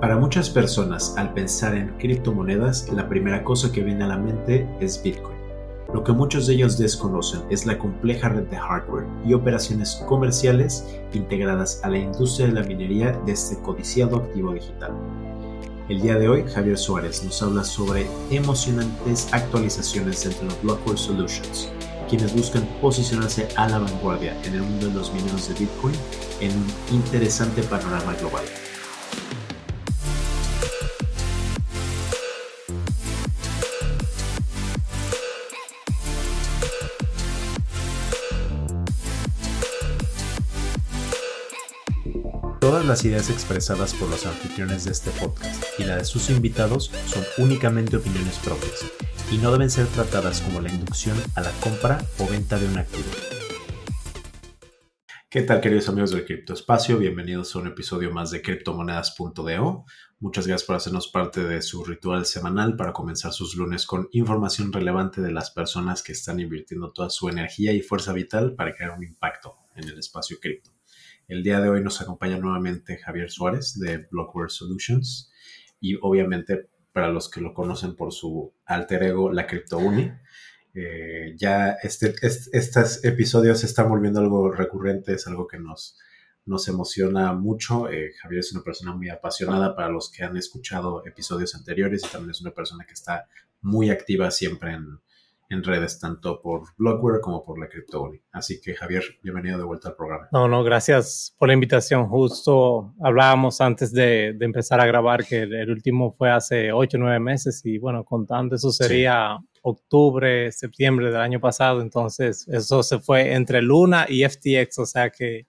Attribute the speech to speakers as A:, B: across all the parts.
A: Para muchas personas, al pensar en criptomonedas, la primera cosa que viene a la mente es Bitcoin. Lo que muchos de ellos desconocen es la compleja red de hardware y operaciones comerciales integradas a la industria de la minería de este codiciado activo digital. El día de hoy, Javier Suárez nos habla sobre emocionantes actualizaciones dentro de Blockware Solutions, quienes buscan posicionarse a la vanguardia en el mundo de los mineros de Bitcoin en un interesante panorama global. Las ideas expresadas por los anfitriones de este podcast y la de sus invitados son únicamente opiniones propias y no deben ser tratadas como la inducción a la compra o venta de un activo. ¿Qué tal queridos amigos del criptoespacio? Bienvenidos a un episodio más de criptomonedas.do. Muchas gracias por hacernos parte de su ritual semanal para comenzar sus lunes con información relevante de las personas que están invirtiendo toda su energía y fuerza vital para crear un impacto en el espacio cripto. El día de hoy nos acompaña nuevamente Javier Suárez de Blockware Solutions y obviamente para los que lo conocen por su alter ego, la CryptoUni. Eh, ya este, estos episodios se están volviendo algo recurrente, es algo que nos, nos emociona mucho. Eh, Javier es una persona muy apasionada para los que han escuchado episodios anteriores y también es una persona que está muy activa siempre en, en redes, tanto por Blockware como por la CryptoUni. Así que Javier, bienvenido de vuelta al programa.
B: No, no, gracias por la invitación. Justo hablábamos antes de, de empezar a grabar que el, último fue hace 8 o 9 meses y bueno, contando eso sería octubre, septiembre del año pasado, entonces eso se fue entre Luna y FTX, o sea que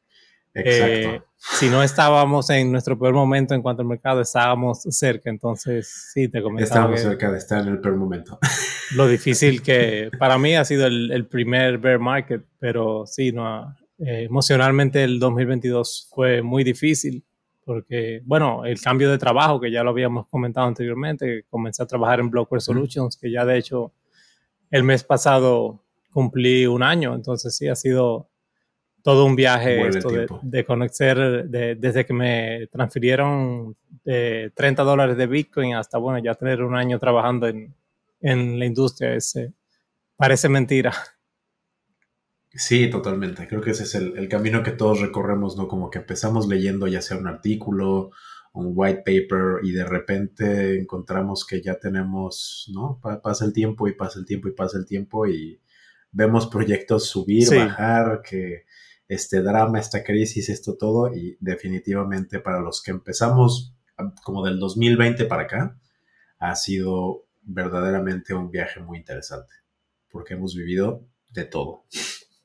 B: eh, si no estábamos en nuestro peor momento en cuanto al mercado, estábamos cerca. Entonces, sí, te comentaba.
A: Estábamos cerca de estar en el peor momento.
B: Lo difícil que para mí ha sido el, primer bear market, pero sí, no, eh, emocionalmente el 2022 fue muy difícil porque, bueno, el cambio de trabajo que ya lo habíamos comentado anteriormente, comencé a trabajar en Blockware Solutions, que ya de hecho el mes pasado cumplí un año, entonces sí, ha sido todo un viaje esto de, conocer, desde que me transfirieron de 30 dólares de Bitcoin hasta, bueno, ya tener un año trabajando en, en la industria, ese, parece mentira.
A: Sí, totalmente. Creo que ese es el, el, camino que todos recorremos, ¿no? Como que empezamos leyendo ya sea un artículo, un white paper y de repente encontramos que ya tenemos, ¿no? pasa el tiempo y pasa el tiempo y pasa el tiempo y vemos proyectos subir, bajar, que este drama, esta crisis, esto todo, y definitivamente para los que empezamos como del 2020 para acá, ha sido verdaderamente un viaje muy interesante, porque hemos vivido de todo.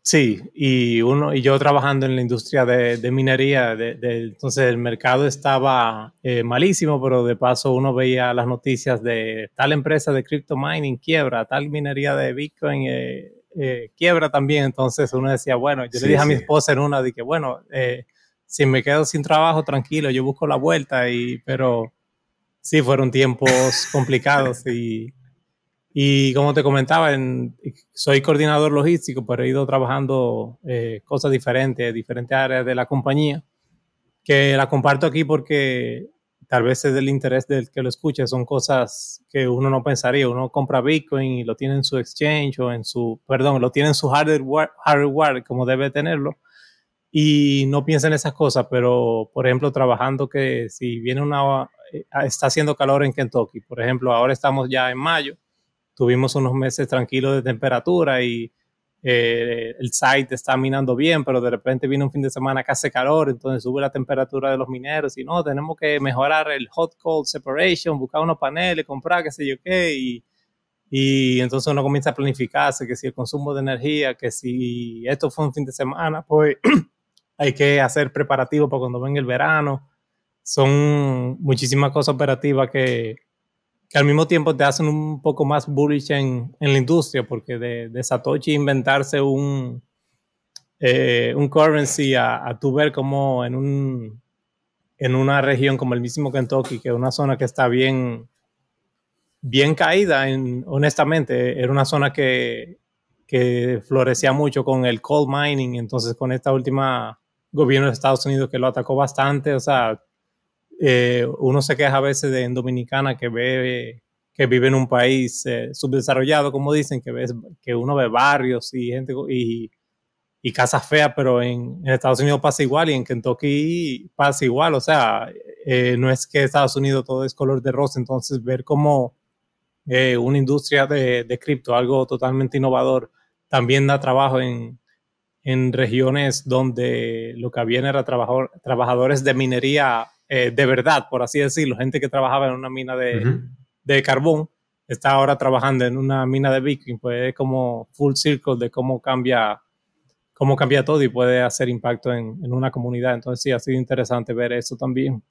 B: Sí, y uno y yo trabajando en la industria de, minería, de, entonces el mercado estaba eh, malísimo, pero de paso uno veía las noticias de tal empresa de crypto mining quiebra, tal minería de Bitcoin eh, eh, quiebra también. Entonces uno decía, bueno, yo le dije a mi esposa en una de que, bueno, eh, si me quedo sin trabajo, tranquilo, yo busco la vuelta, y, pero sí, fueron tiempos complicados y, y como te comentaba, en, soy coordinador logístico, pero he ido trabajando eh, cosas diferentes, diferentes áreas de la compañía, que la comparto aquí porque tal vez es del interés del que lo escuche, son cosas que uno no pensaría. Uno compra Bitcoin y lo tiene en su exchange o en su, perdón, lo tiene en su hardware, hardware como debe tenerlo y no piensa en esas cosas, pero por ejemplo, trabajando que si viene una, eh, está haciendo calor en Kentucky, por ejemplo, ahora estamos ya en mayo, tuvimos unos meses tranquilos de temperatura y eh, el site está minando bien, pero de repente viene un fin de semana que hace calor, entonces sube la temperatura de los mineros y no, tenemos que mejorar el hot cold separation, buscar unos paneles, comprar qué sé yo qué, y, y entonces uno comienza a planificarse que si el consumo de energía, que si esto fue un fin de semana, pues hay que hacer preparativos para cuando venga el verano. Son muchísimas cosas operativas que, que al mismo tiempo te hacen un poco más bullish en, en la industria, porque de, de Satoshi inventarse un, eh, un currency a, a tu ver como en, un, en una región como el mismo Kentucky, que es una zona que está bien, bien caída, en, honestamente, era una zona que, que florecía mucho con el coal mining, entonces con esta última gobierno de Estados Unidos que lo atacó bastante, o sea, eh, uno se queja a veces de en Dominicana que ve que vive en un país eh, subdesarrollado, como dicen, que ves que uno ve barrios y gente y, y casas feas, pero en, Estados Unidos pasa igual y en Kentucky pasa igual. O sea, eh, no es que Estados Unidos todo es color de rosa, entonces ver cómo eh, una industria de, de cripto, algo totalmente innovador, también da trabajo en, en regiones donde lo que había era trabajador, trabajadores de minería de verdad, por así decirlo, gente que trabajaba en una mina de, de carbón está ahora trabajando en una mina de Bitcoin, pues es como full circle de cómo cambia, cómo cambia todo y puede hacer impacto en, en una comunidad. Entonces sí, ha sido interesante ver eso también.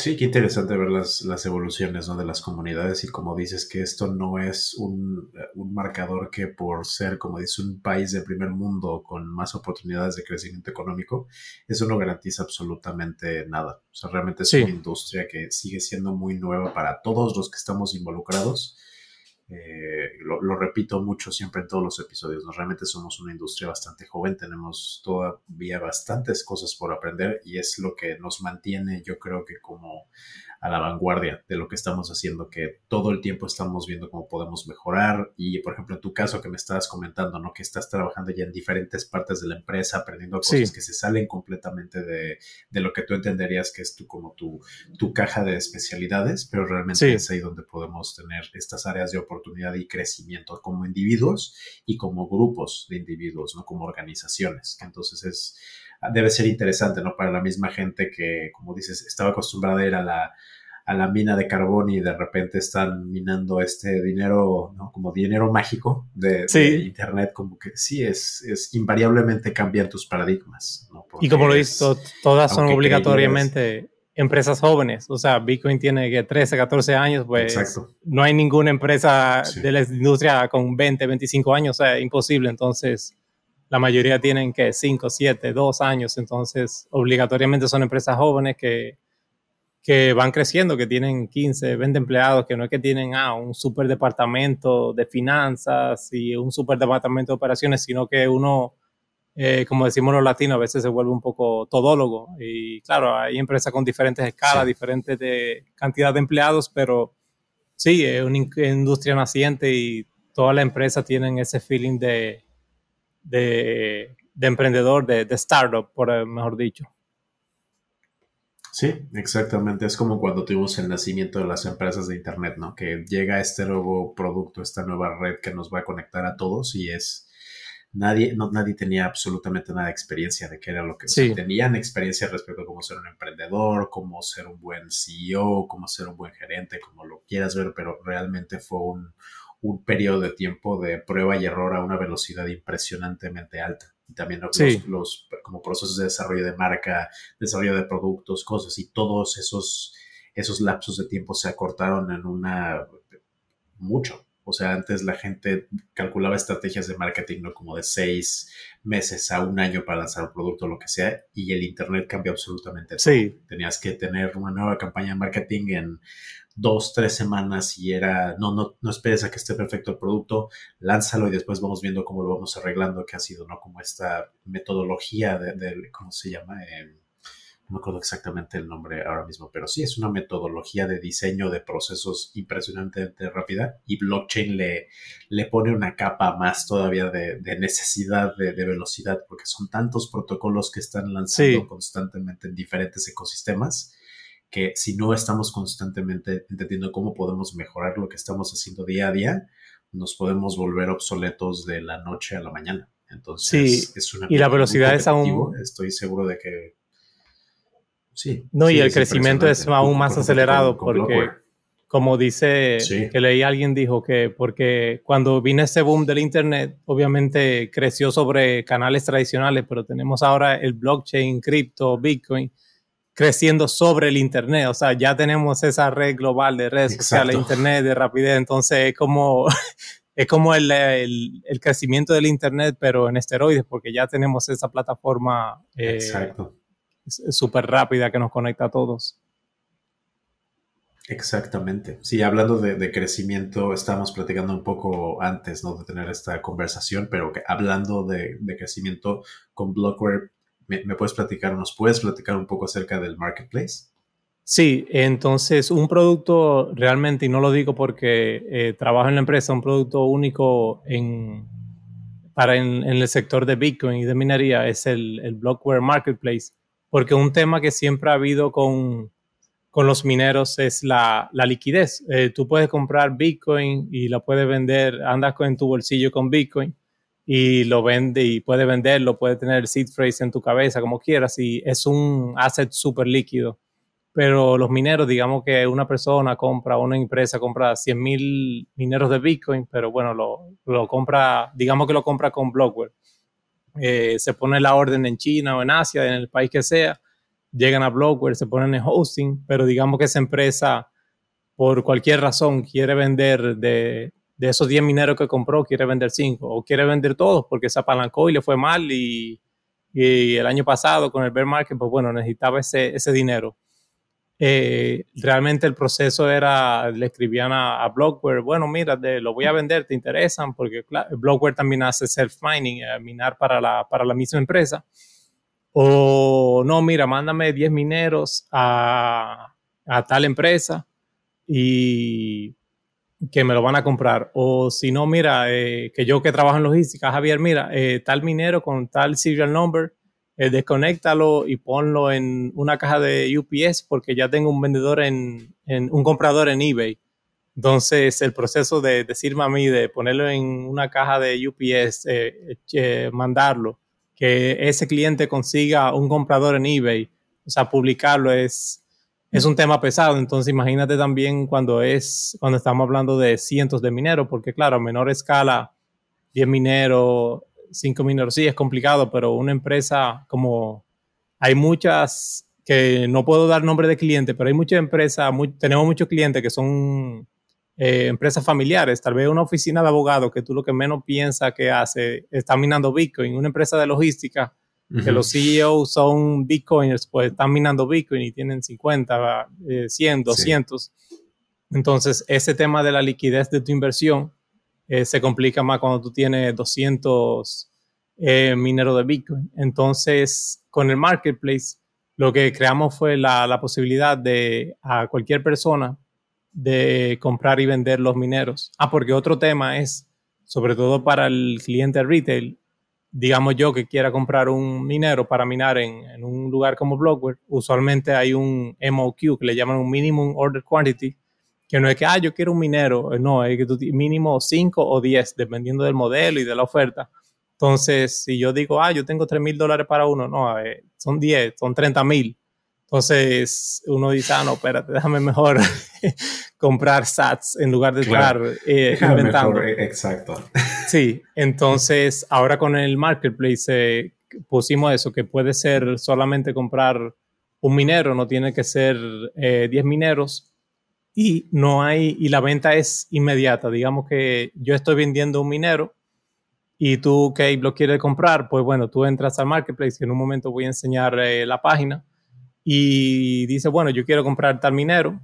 A: Sí, qué interesante ver las, las evoluciones ¿no? de las comunidades y como dices que esto no es un, un, marcador que por ser, como dices, un país de primer mundo con más oportunidades de crecimiento económico, eso no garantiza absolutamente nada. O sea, realmente es una industria que sigue siendo muy nueva para todos los que estamos involucrados eh, lo, repito mucho siempre en todos los episodios, ¿no? realmente somos una industria bastante joven, tenemos todavía bastantes cosas por aprender y es lo que nos mantiene, yo creo que como a la vanguardia de lo que estamos haciendo, que todo el tiempo estamos viendo cómo podemos mejorar y, por ejemplo, en tu caso que me estabas comentando, ¿no? Que estás trabajando ya en diferentes partes de la empresa, aprendiendo cosas que se salen completamente de, de, lo que tú entenderías que es tu, como tu, tu caja de especialidades, pero realmente es ahí donde podemos tener estas áreas de oportunidad y crecimiento como individuos y como grupos de individuos, ¿no? Como organizaciones, entonces es debe ser interesante, ¿no? Para la misma gente que, como dices, estaba acostumbrada a ir a la, a la mina de carbón y de repente están minando este dinero, ¿no? Como dinero mágico de, Internet, como que sí, es, es invariablemente cambian tus paradigmas, ¿no?
B: y como lo dices, todas son obligatoriamente empresas jóvenes, o sea, Bitcoin tiene que 13, 14 años, pues no hay ninguna empresa de la industria con 20, 25 años, o sea, imposible, entonces la mayoría tienen que 5, 7, 2 años, entonces obligatoriamente son empresas jóvenes que, que van creciendo, que tienen 15, 20 empleados, que no es que tienen ah, un super departamento de finanzas y un super departamento de operaciones, sino que uno, eh, como decimos los latinos, a veces se vuelve un poco todólogo. Y claro, hay empresas con diferentes escalas, diferentes de cantidad de empleados, pero sí, es una industria naciente y todas las empresas tienen ese feeling de de, emprendedor, de, startup, por eh, mejor dicho.
A: Sí, exactamente. Es como cuando tuvimos el nacimiento de las empresas de Internet, ¿no? Que llega este nuevo producto, esta nueva red que nos va a conectar a todos y es... Nadie, no, nadie tenía absolutamente nada de experiencia de qué era lo que tenían experiencia respecto a cómo ser un emprendedor, cómo ser un buen CEO, cómo ser un buen gerente, como lo quieras ver, pero realmente fue un, un periodo de tiempo de prueba y error a una velocidad impresionantemente alta. Y también los, como procesos de desarrollo de marca, desarrollo de productos, cosas, y todos esos, esos lapsos de tiempo se acortaron en una mucho. O sea, antes la gente calculaba estrategias de marketing, ¿no? Como de seis meses a un año para lanzar un producto o lo que sea, y el Internet cambió absolutamente
B: Sí.
A: Tenías que tener una nueva campaña de marketing en dos, tres semanas y era, no, no, no esperes a que esté perfecto el producto, lánzalo y después vamos viendo cómo lo vamos arreglando, que ha sido, ¿no? Como esta metodología de, ¿cómo se llama? Eh, no me acuerdo exactamente el nombre ahora mismo, pero sí es una metodología de diseño de procesos impresionantemente rápida y blockchain le, le pone una capa más todavía de, necesidad de, velocidad porque son tantos protocolos que están lanzando constantemente en diferentes ecosistemas que si no estamos constantemente entendiendo cómo podemos mejorar lo que estamos haciendo día a día, nos podemos volver obsoletos de la noche a la mañana. Entonces,
B: es una y la velocidad es aún.
A: Estoy seguro de que. Sí.
B: No, y el crecimiento es aún más acelerado porque, como dice, que leí alguien dijo que porque cuando vino ese boom del Internet, obviamente creció sobre canales tradicionales, pero tenemos ahora el blockchain, cripto, Bitcoin creciendo sobre el Internet. O sea, ya tenemos esa red global de redes sociales, Internet, de rapidez. Entonces, es como, es como el, el, crecimiento del Internet, pero en esteroides, porque ya tenemos esa plataforma eh, súper rápida que nos conecta a todos.
A: Exactamente. Sí, hablando de, crecimiento, estábamos platicando un poco antes ¿no? de tener esta conversación, pero que, hablando de, de, crecimiento con Blockware ¿Me, puedes platicar, nos puedes platicar un poco acerca del marketplace?
B: Sí, entonces un producto realmente, y no lo digo porque eh, trabajo en la empresa, un producto único en, para en, el sector de Bitcoin y de minería es el, el Blockware Marketplace, porque un tema que siempre ha habido con, con los mineros es la, la liquidez. Eh, tú puedes comprar Bitcoin y la puedes vender, andas en tu bolsillo con Bitcoin y lo vende y puede venderlo, puede tener seed phrase en tu cabeza como quieras y es un asset súper líquido. Pero los mineros, digamos que una persona compra, una empresa compra 100 mil mineros de Bitcoin, pero bueno, lo, lo, compra, digamos que lo compra con Blockware. Eh, se pone la orden en China o en Asia, en el país que sea, llegan a Blockware, se ponen en hosting, pero digamos que esa empresa, por cualquier razón, quiere vender de, de esos 10 mineros que compró, quiere vender 5 o quiere vender todos porque se apalancó y le fue mal y, y el año pasado con el bear market, pues bueno, necesitaba ese, ese dinero. Eh, realmente el proceso era, le escribían a, Blockware, bueno, mira, lo voy a vender, ¿te interesan? Porque Blockware también hace self-mining, eh, minar para la, para la misma empresa. O no, mira, mándame 10 mineros a, a tal empresa y que me lo van a comprar. O si no, mira, eh, que yo que trabajo en logística, Javier, mira, eh, tal minero con tal serial number, eh, desconéctalo y ponlo en una caja de UPS porque ya tengo un vendedor en, en un comprador en eBay. Entonces, el proceso de decirme a mí de ponerlo en una caja de UPS, mandarlo, que ese cliente consiga un comprador en eBay, o sea, publicarlo es, es un tema pesado, entonces imagínate también cuando es, cuando estamos hablando de cientos de mineros, porque claro, a menor escala, 10 mineros, 5 mineros, sí, es complicado, pero una empresa como, hay muchas que no puedo dar nombre de cliente, pero hay muchas empresas, tenemos muchos clientes que son eh, empresas familiares, tal vez una oficina de abogados que tú lo que menos piensas que hace está minando Bitcoin, una empresa de logística que los CEOs son bitcoiners, pues están minando bitcoin y tienen 50, 100, 200. Entonces, ese tema de la liquidez de tu inversión eh, se complica más cuando tú tienes 200 eh, mineros de bitcoin. Entonces, con el marketplace, lo que creamos fue la, la posibilidad de a cualquier persona de comprar y vender los mineros. Ah, porque otro tema es, sobre todo para el cliente retail, digamos yo que quiera comprar un minero para minar en, un lugar como Blockware, usualmente hay un MOQ que le llaman un Minimum Order Quantity, que no es que, ah, yo quiero un minero, no, es que tú mínimo 5 o 10, dependiendo del modelo y de la oferta. Entonces, si yo digo, ah, yo tengo 3 mil dólares para uno, no, son 10, son 30 mil. Entonces uno dice, ah, no, espérate, déjame mejor comprar sats en lugar de estar eh, inventando.
A: Eh, exacto.
B: Sí, entonces ahora con el marketplace eh, pusimos eso, que puede ser solamente comprar un minero, no tiene que ser 10 mineros y no hay, y la venta es inmediata. Digamos que yo estoy vendiendo un minero y tú que lo quieres comprar, pues bueno, tú entras al marketplace y en un momento voy a enseñar la página y dice, bueno, yo quiero comprar tal minero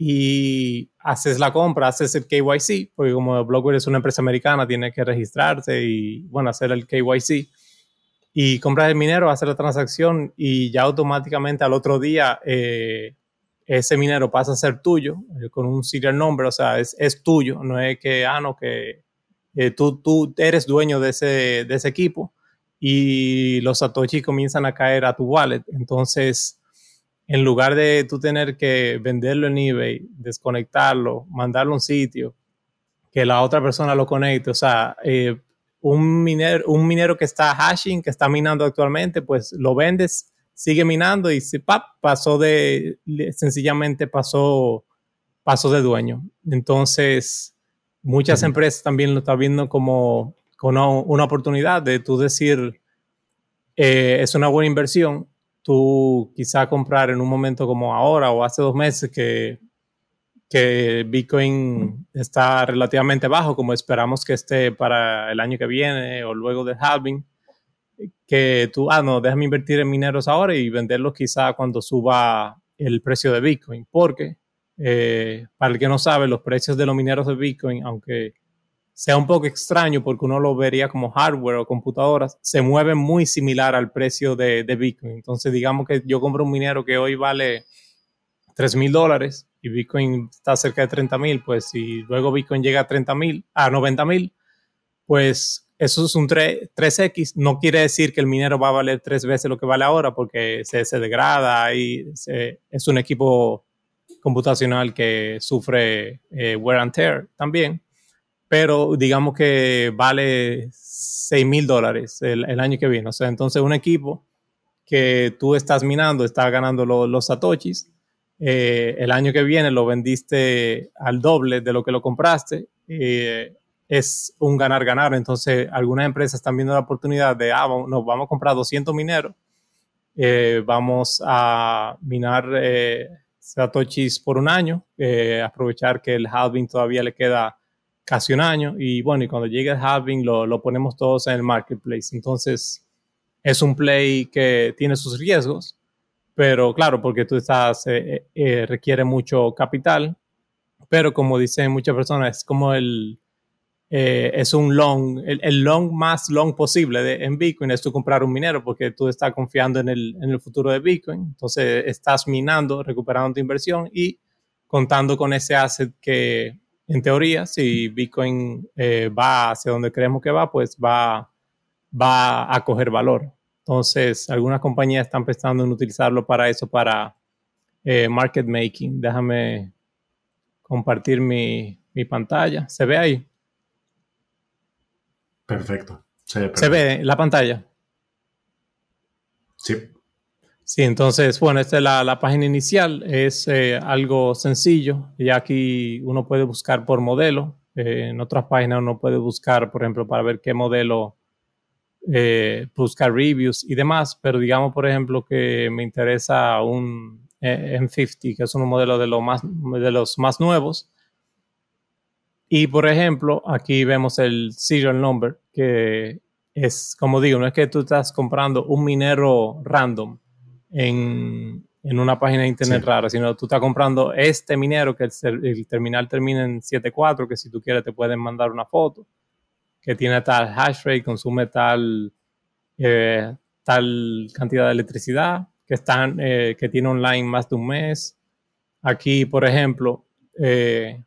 B: y haces la compra, haces el KYC, porque como Blockware es una empresa americana, tiene que registrarse y, bueno, hacer el KYC. Y compras el minero, haces la transacción y ya automáticamente al otro día eh, ese minero pasa a ser tuyo eh, con un serial number, o sea, es, es, tuyo, no es que, ah, no, que eh, tú, tú eres dueño de ese, de ese equipo y los satoshi comienzan a caer a tu wallet. Entonces, en lugar de tú tener que venderlo en eBay, desconectarlo, mandarlo a un sitio, que la otra persona lo conecte, o sea, eh, un, minero, un minero que está hashing, que está minando actualmente, pues lo vendes, sigue minando y se, pasó de, sencillamente pasó, pasó de dueño. Entonces, muchas empresas también lo están viendo como, como una, oportunidad de tú decir, eh, es una buena inversión tú quizá comprar en un momento como ahora o hace dos meses que, que Bitcoin está relativamente bajo, como esperamos que esté para el año que viene o luego del halving, que tú, ah, no, déjame invertir en mineros ahora y venderlos quizá cuando suba el precio de Bitcoin, porque eh, para el que no sabe, los precios de los mineros de Bitcoin, aunque sea un poco extraño porque uno lo vería como hardware o computadoras, se mueve muy similar al precio de, Bitcoin. Entonces, digamos que yo compro un minero que hoy vale 3 mil dólares y Bitcoin está cerca de 30 mil, pues si luego Bitcoin llega a 30 mil, a 90 mil, pues eso es un 3, x No quiere decir que el minero va a valer tres veces lo que vale ahora porque se, se degrada y es un equipo computacional que sufre eh, wear and tear también. Pero digamos que vale 6 mil dólares el, año que viene. O sea, entonces un equipo que tú estás minando está ganando los satoshis. Eh, el año que viene lo vendiste al doble de lo que lo compraste. Eh, es un ganar-ganar. Entonces, algunas empresas están viendo la oportunidad de, ah, nos vamos a comprar 200 mineros, eh, vamos a minar eh, satoshis por un año, eh, aprovechar que el halving todavía le queda casi un año y bueno, y cuando llegue el halving lo, lo ponemos todos en el marketplace. Entonces, es un play que tiene sus riesgos, pero claro, porque tú estás, requiere mucho capital, pero como dicen muchas personas, es como el eh, es un long, el, long más long posible de, en Bitcoin es tú comprar un minero porque tú estás confiando en el, en el futuro de Bitcoin. Entonces estás minando, recuperando tu inversión y contando con ese asset que en teoría si Bitcoin eh, va hacia donde creemos que va, pues va, va a coger valor. Entonces algunas compañías están pensando en utilizarlo para eso, para eh, market making. Déjame compartir mi, mi pantalla. ¿Se ve ahí?
A: Perfecto.
B: Se ve, la pantalla.
A: Sí.
B: Sí, entonces, bueno, esta es la, página inicial, es eh, algo sencillo, ya aquí uno puede buscar por modelo, eh, en otras páginas uno puede buscar, por ejemplo, para ver qué modelo, eh, buscar reviews y demás, pero digamos, por ejemplo, que me interesa un M50, que es un modelo de, lo más, de los más nuevos, y por ejemplo, aquí vemos el serial number, que es, como digo, no es que tú estás comprando un minero random en, en una página de internet rara, sino tú estás comprando este minero que el, terminal termina en 7.4, que si tú quieres te pueden mandar una foto, que tiene tal hash rate, consume tal, eh, tal cantidad de electricidad, que, están, eh, que tiene online más de un mes. Aquí, por ejemplo, eh,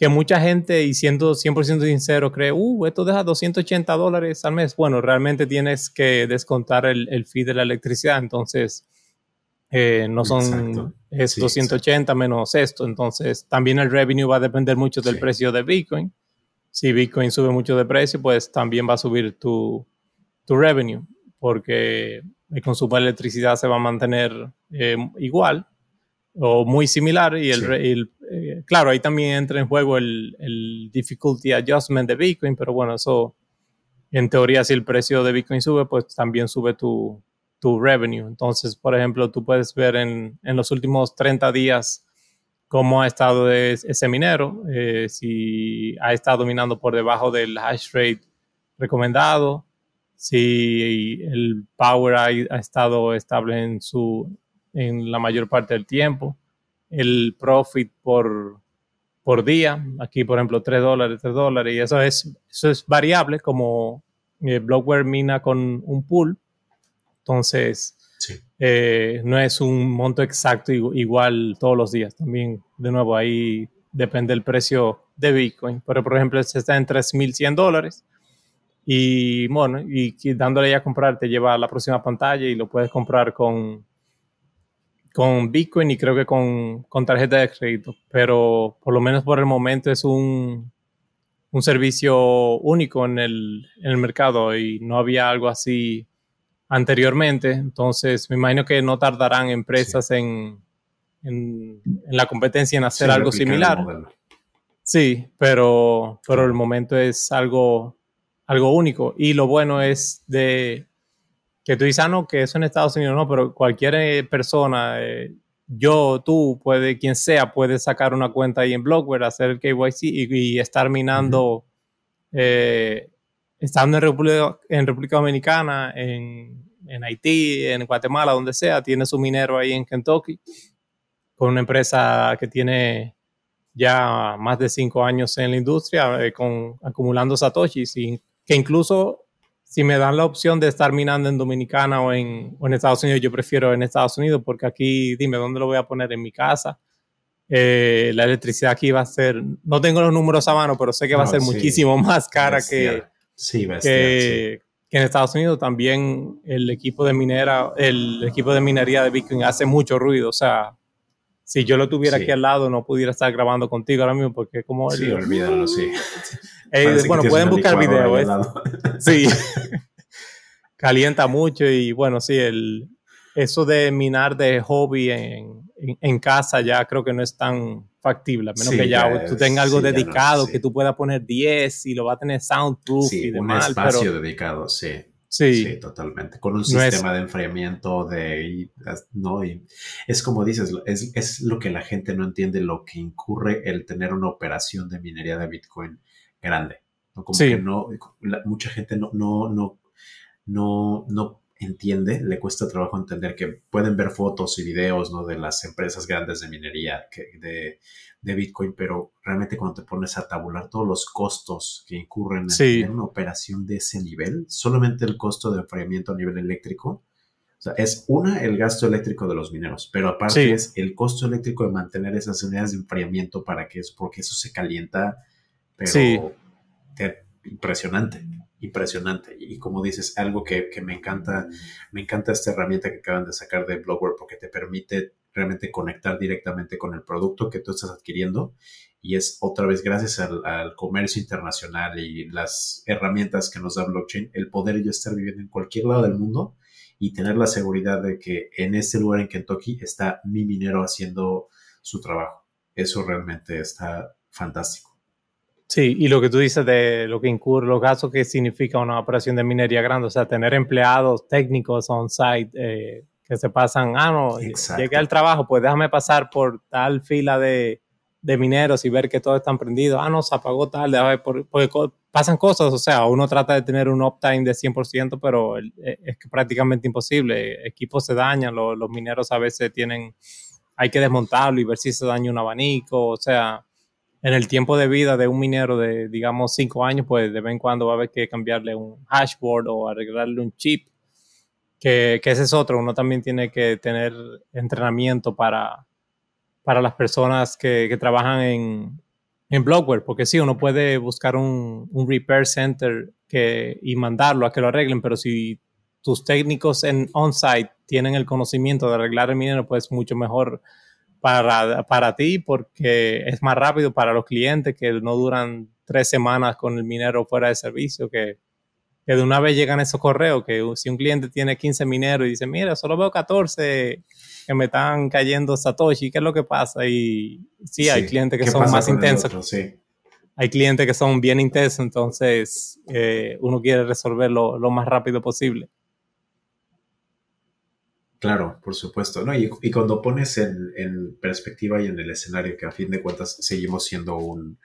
B: que mucha gente, y siendo 100% sincero, cree, uh, esto deja 280 dólares al mes. Bueno, realmente tienes que descontar el, el fee de la electricidad, entonces eh, no son es 280 menos esto. Entonces, también el revenue va a depender mucho del precio de Bitcoin. Si Bitcoin sube mucho de precio, pues también va a subir tu, tu revenue, porque el consumo de electricidad se va a mantener eh, igual o muy similar y el, eh, claro, ahí también entra en juego el, difficulty adjustment de Bitcoin, pero bueno, eso en teoría si el precio de Bitcoin sube, pues también sube tu, tu revenue. Entonces, por ejemplo, tú puedes ver en, en los últimos 30 días cómo ha estado ese minero, eh, si ha estado minando por debajo del hash rate recomendado, si el power ha, ha estado estable en su en la mayor parte del tiempo. El profit por, por día, aquí por ejemplo 3 dólares, 3 dólares, y eso es, eso es variable como el eh, Blockware mina con un pool. Entonces, eh, no es un monto exacto igual todos los días. También, de nuevo, ahí depende el precio de Bitcoin. Pero, por ejemplo, este está en 3.100 dólares. Y bueno, y dándole ya a comprar te lleva a la próxima pantalla y lo puedes comprar con con Bitcoin y creo que con, con, tarjeta de crédito, pero por lo menos por el momento es un, un servicio único en el, en el, mercado y no había algo así anteriormente. Entonces, me imagino que no tardarán empresas en, en, la competencia en hacer algo similar. Sí, pero, pero el momento es algo, algo único. Y lo bueno es de que tú dices, ah, no, que eso en Estados Unidos no, pero cualquier eh, persona, eh, yo, tú, puede, quien sea, puede sacar una cuenta ahí en Blockware, hacer el KYC y, estar minando, eh, estando en República, en República Dominicana, en, en, Haití, en Guatemala, donde sea, tiene su minero ahí en Kentucky, con una empresa que tiene ya más de cinco años en la industria eh, con, acumulando satoshis y que incluso si me dan la opción de estar minando en Dominicana o en, o en Estados Unidos, yo prefiero en Estados Unidos porque aquí, dime, ¿dónde lo voy a poner? En mi casa. Eh, la electricidad aquí va a ser, no tengo los números a mano, pero sé que va a ser muchísimo más cara que,
A: sí,
B: que, que, en Estados Unidos. También el equipo de minera, el equipo de minería de Bitcoin hace mucho ruido. O sea, si yo lo tuviera aquí al lado, no pudiera estar grabando contigo ahora mismo porque como...
A: Sí, olvídalo, sí.
B: Eh, bueno, pueden buscar video. ¿eh? Sí. Calienta mucho y bueno, sí, el, eso de minar de hobby en, en, casa ya creo que no es tan factible, a menos que ya, tú tengas algo dedicado, que tú puedas poner 10 y lo va a tener soundproof y demás.
A: Un espacio dedicado, sí. Sí, totalmente. Con un sistema de enfriamiento de... ¿no? Y es como dices, es, es, lo que la gente no entiende, lo que incurre el tener una operación de minería de Bitcoin grande. ¿no? Como que no, mucha gente no, no, no, no, no entiende, le cuesta trabajo entender que pueden ver fotos y videos ¿no? de las empresas grandes de minería que, de, de, Bitcoin, pero realmente cuando te pones a tabular todos los costos que incurren en, una operación de ese nivel, solamente el costo de enfriamiento a nivel eléctrico, o sea, es una, el gasto eléctrico de los mineros, pero aparte es el costo eléctrico de mantener esas unidades de enfriamiento para que eso, porque eso se calienta, pero impresionante impresionante. Y como dices, algo que, me encanta, me encanta esta herramienta que acaban de sacar de Blogger porque te permite realmente conectar directamente con el producto que tú estás adquiriendo. Y es otra vez gracias al, comercio internacional y las herramientas que nos da blockchain, el poder yo estar viviendo en cualquier lado del mundo y tener la seguridad de que en este lugar en Kentucky está mi minero haciendo su trabajo. Eso realmente está fantástico.
B: Sí, y lo que tú dices de lo que incurre, los gastos que significa una operación de minería grande, o sea, tener empleados técnicos on-site eh, que se pasan, ah, no, llegué al trabajo, pues déjame pasar por tal fila de, de mineros y ver que todos están prendidos, ah, no, se apagó tal, porque pasan cosas, o sea, uno trata de tener un uptime de 100%, pero eh, es prácticamente imposible, equipos se dañan, los, los mineros a veces tienen, hay que desmontarlo y ver si se daña un abanico, o sea en el tiempo de vida de un minero de, digamos, cinco años, pues de vez en cuando va a haber que cambiarle un hashboard o arreglarle un chip, que, que ese es otro. Uno también tiene que tener entrenamiento para, para las personas que, que trabajan en, en Blockware, porque sí, uno puede buscar un, un repair center que, y mandarlo a que lo arreglen, pero si tus técnicos en on-site tienen el conocimiento de arreglar el minero, pues mucho mejor para, para ti porque es más rápido para los clientes que no duran tres semanas con el minero fuera de servicio, que, que de una vez llegan esos correos, que si un cliente tiene 15 mineros y dice, mira, solo veo 14 que me están cayendo Satoshi, ¿qué es lo que pasa? Y sí, hay clientes que son más intensos. Hay clientes que son bien intensos, entonces eh, uno quiere resolverlo lo más rápido posible.
A: Claro, por supuesto. ¿no? Y, cuando pones en, perspectiva y en el escenario que a fin de cuentas seguimos siendo un,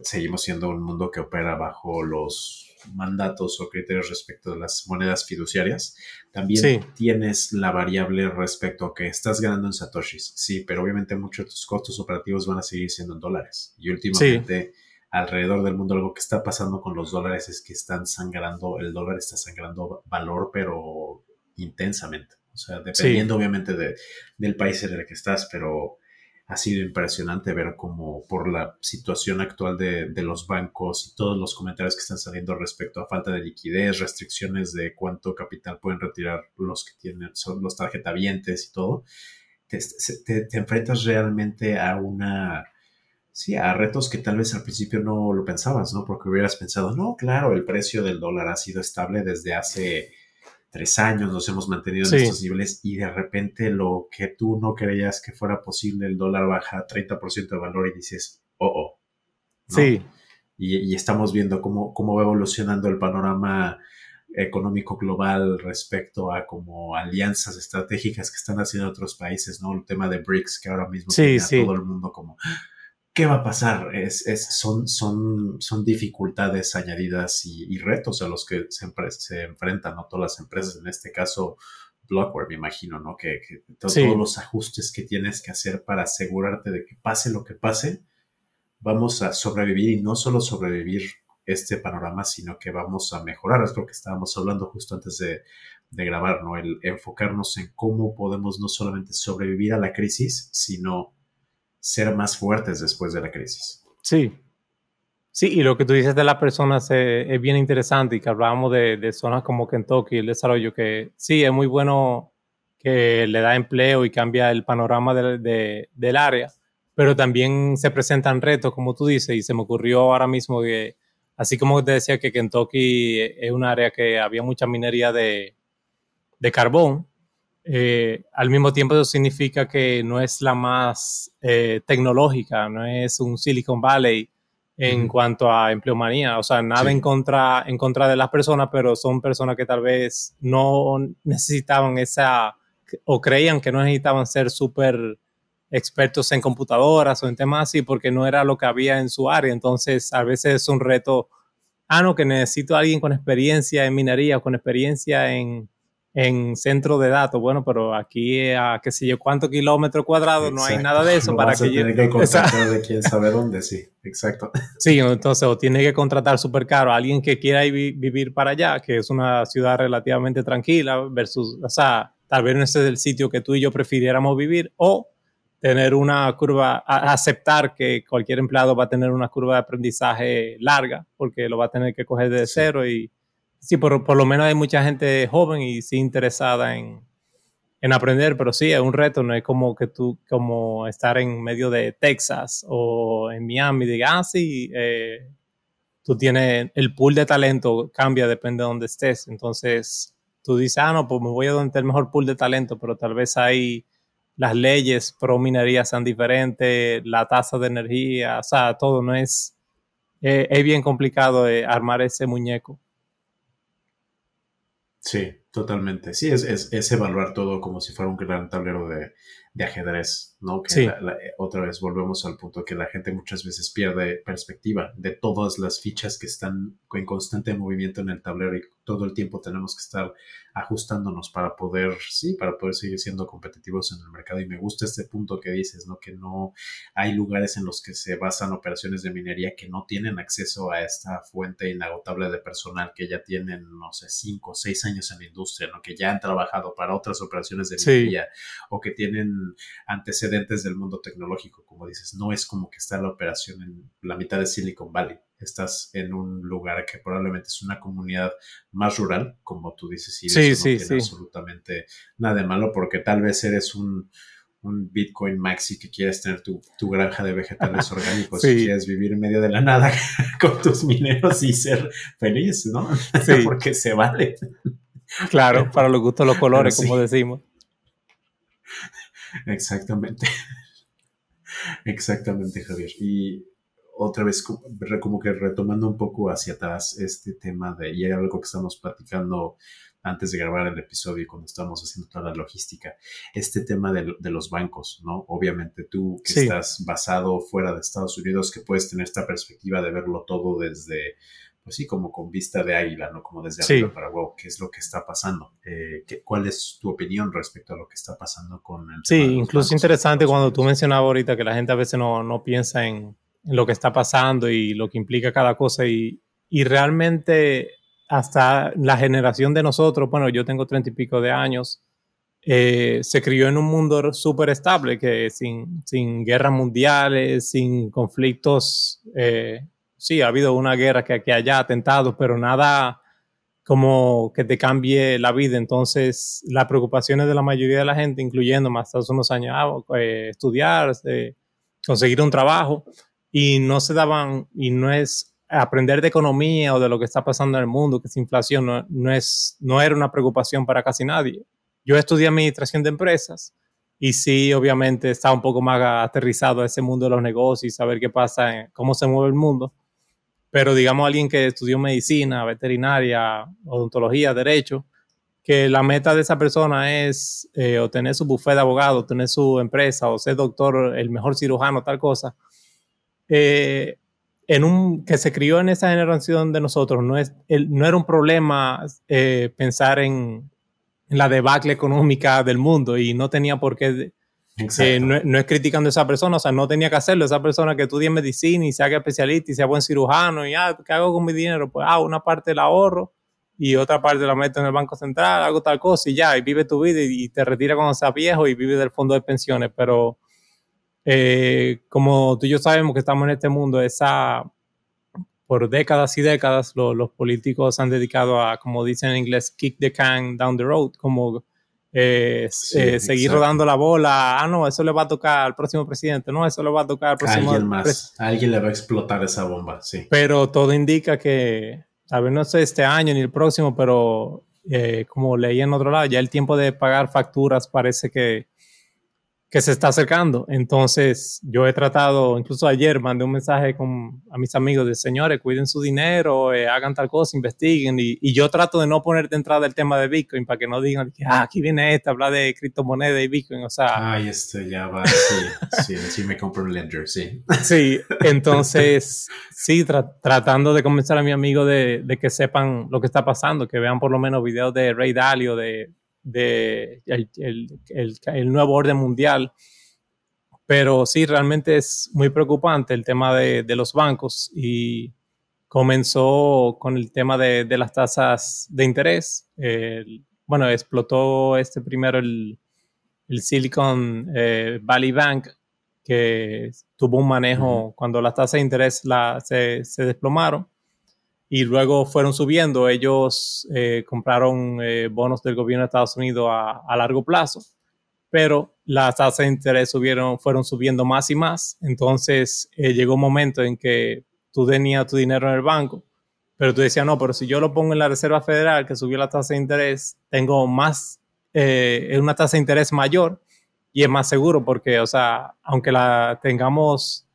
A: seguimos siendo un mundo que opera bajo los mandatos o criterios respecto de las monedas fiduciarias, también tienes la variable respecto a que estás ganando en satoshis. Sí, pero obviamente muchos de tus costos operativos van a seguir siendo en dólares. Y últimamente... alrededor del mundo algo que está pasando con los dólares es que están sangrando, el dólar está sangrando valor, pero intensamente. O sea, dependiendo obviamente de, del país en el que estás, pero ha sido impresionante ver cómo por la situación actual de, de, los bancos y todos los comentarios que están saliendo respecto a falta de liquidez, restricciones de cuánto capital pueden retirar los que tienen, son los tarjetavientes y todo, te, te, enfrentas realmente a una, sí, a retos que tal vez al principio no lo pensabas, ¿no? Porque hubieras pensado, no, claro, el precio del dólar ha sido estable desde hace tres años nos hemos mantenido en estos niveles y de repente lo que tú no creías que fuera posible, el dólar baja 30% de valor y dices, oh, oh.
B: Sí.
A: Y, estamos viendo cómo, cómo va evolucionando el panorama económico global respecto a como alianzas estratégicas que están haciendo otros países, ¿no? El tema de BRICS que ahora mismo
B: sí, tiene
A: todo el mundo como ¿qué va a pasar? Es, son, son, son dificultades añadidas y, retos a los que se, se, enfrentan ¿no? todas las empresas, en este caso Blockware, me imagino, ¿no? Que, todos los ajustes que tienes que hacer para asegurarte de que pase lo que pase, vamos a sobrevivir y no solo sobrevivir este panorama, sino que vamos a mejorar. Es lo que estábamos hablando justo antes de, grabar, ¿no? El enfocarnos en cómo podemos no solamente sobrevivir a la crisis, sino ser más fuertes después de la crisis.
B: Sí. Sí, y lo que tú dices de las personas es, bien interesante y que hablábamos de, zonas como Kentucky, el desarrollo, que sí, es muy bueno que le da empleo y cambia el panorama del área, pero también se presentan retos, como tú dices, y se me ocurrió ahora mismo que Así como te decía que Kentucky es un área que había mucha minería de, carbón, eh, al mismo tiempo eso significa que no es la más eh, tecnológica, no es un Silicon Valley en cuanto a empleomanía, o sea, nada en, contra, en contra de las personas, pero son personas que tal vez no necesitaban esa, o creían que no necesitaban ser súper expertos en computadoras o en temas así, porque no era lo que había en su área. Entonces, a veces es un reto, ah, no, que necesito a alguien con experiencia en minería, con experiencia en, en centro de datos. Bueno, pero aquí a qué sé yo cuántos kilómetros cuadrados no hay nada de eso para que
A: tiene que contratar de quién sabe dónde, sí, exacto.
B: Sí, entonces o tiene que contratar súper caro a alguien que quiera ir, vivir para allá, que es una ciudad relativamente tranquila versus, o sea, tal vez no ese es el sitio que tú y yo prefiriéramos vivir o tener una curva, aceptar que cualquier empleado va a tener una curva de aprendizaje larga, porque lo va a tener que coger de cero y sí, por, por, lo menos hay mucha gente joven y sí interesada en, en, aprender, pero sí, es un reto, no es como que tú, como estar en medio de Texas o en Miami, digas, ah, sí, eh, tú tienes, el pool de talento cambia, depende de dónde estés, entonces tú dices, ah, no, pues me voy a donde está el mejor pool de talento, pero tal vez hay las leyes pro minería sean diferentes, la tasa de energía, o sea, todo no es, eh, es bien complicado eh, armar ese muñeco.
A: Sí, totalmente. Sí, es, es, evaluar todo como si fuera un gran tablero de, de ajedrez, ¿no? Que eh, otra vez volvemos al punto que la gente muchas veces pierde perspectiva de todas las fichas que están en constante movimiento en el tablero y todo el tiempo tenemos que estar ajustándonos para poder, sí, para poder seguir siendo competitivos en el mercado. Y me gusta este punto que dices, ¿no? Que no hay lugares en los que se basan operaciones de minería que no tienen acceso a esta fuente inagotable de personal que ya tienen, no sé, cinco o seis años en la industria, ¿no? Que ya han trabajado para otras operaciones de minería o que tienen antecedentes del mundo tecnológico, como dices. No es como que está la operación en la mitad de Silicon Valley estás en un lugar que probablemente es una comunidad más rural, como tú dices, y
B: sí, sí, no tiene
A: absolutamente nada de malo, porque tal vez eres un, un Bitcoin maxi que quieres tener tu, granja de vegetales orgánicos y quieres vivir en medio de la nada con tus mineros y ser feliz, ¿no? Sí. porque se vale.
B: Claro, para los gustos los colores, como decimos.
A: Exactamente. Exactamente, Javier. Y otra vez como que retomando un poco hacia atrás este tema de, y era algo que estamos platicando antes de grabar el episodio y cuando estábamos haciendo toda la logística, este tema de, los bancos, ¿no? Obviamente tú que estás basado fuera de Estados Unidos, que puedes tener esta perspectiva de verlo todo desde, pues sí, como con vista de águila, ¿no? Como desde arriba para, wow, ¿qué es lo que está pasando? Eh, ¿Cuál es tu opinión respecto a lo que está pasando con el...
B: Sí, incluso interesante cuando tú mencionabas ahorita que la gente a veces no, no piensa en lo que está pasando y lo que implica cada cosa y, y realmente hasta la generación de nosotros, bueno, yo tengo treinta y pico de años, eh, se crió en un mundo súper estable, que sin, sin, guerras mundiales, sin conflictos, eh, sí, ha habido una guerra que, que haya atentado, pero nada como que te cambie la vida. Entonces, las preocupaciones de la mayoría de la gente, incluyendo más hace unos años, ah, eh, estudiar, conseguir un trabajo, y no se daban, y no es aprender de economía o de lo que está pasando en el mundo, que es inflación, no, es, no era una preocupación para casi nadie. Yo estudié administración de empresas y sí, obviamente, estaba un poco más aterrizado a ese mundo de los negocios y saber qué pasa, cómo se mueve el mundo. Pero digamos alguien que estudió medicina, veterinaria, odontología, derecho, que la meta de esa persona es eh, obtener su bufete de abogado, tener su empresa o ser doctor, el mejor cirujano, tal cosa eh, en un, que se crió en esa generación de nosotros, no, es, no era un problema eh, pensar en, la debacle económica del mundo y no tenía por qué Eh, no, es criticando a esa persona, o sea, no tenía que hacerlo. Esa persona que estudie medicina y se haga especialista y sea buen cirujano y, ah, ¿qué hago con mi dinero? Pues, ah, una parte la ahorro y otra parte la meto en el Banco Central, hago tal cosa y ya, y vive tu vida y, te retira cuando seas viejo y vive del fondo de pensiones. Pero eh, como tú y yo sabemos que estamos en este mundo, esa, por décadas y décadas los políticos han dedicado a, como dicen en inglés, kick the can down the road, como eh, eh, seguir rodando la bola. Ah, no, eso le va a tocar al próximo presidente. No, eso le va a tocar al próximo.
A: Alguien más. alguien le va a explotar esa bomba, sí.
B: Pero todo indica que, a ver, no sé este año ni el próximo, pero eh, como leí en otro lado, ya el tiempo de pagar facturas parece que que se está acercando. Entonces, yo he tratado, incluso ayer mandé un mensaje con, a mis amigos de señores, cuiden su dinero, eh, hagan tal cosa, investiguen. Y, yo trato de no poner de entrada el tema de Bitcoin para que no digan que ah, aquí viene esta, habla de criptomoneda y Bitcoin. O sea,
A: ay, este ya va. Sí, sí, me compro un Ledger, sí.
B: Sí, entonces, sí, tratando de convencer a mi amigo de, de, que sepan lo que está pasando, que vean por lo menos videos de Ray Dalio, de de el, nuevo orden mundial. Pero sí, realmente es muy preocupante el tema de, los bancos y comenzó con el tema de, las tasas de interés. bueno, explotó este primero el, Silicon eh, Valley Bank, que tuvo un manejo cuando las tasas de interés la, se, se desplomaron y luego fueron subiendo. Ellos eh, compraron eh, bonos del gobierno de Estados Unidos a, largo plazo, pero las tasas de interés subieron, fueron subiendo más y más. Entonces eh, llegó un momento en que tú tenías tu dinero en el banco, pero tú decías, no, pero si yo lo pongo en la Reserva Federal, que subió la tasa de interés, tengo más, es una tasa de interés mayor y es más seguro porque, o sea, aunque la tengamos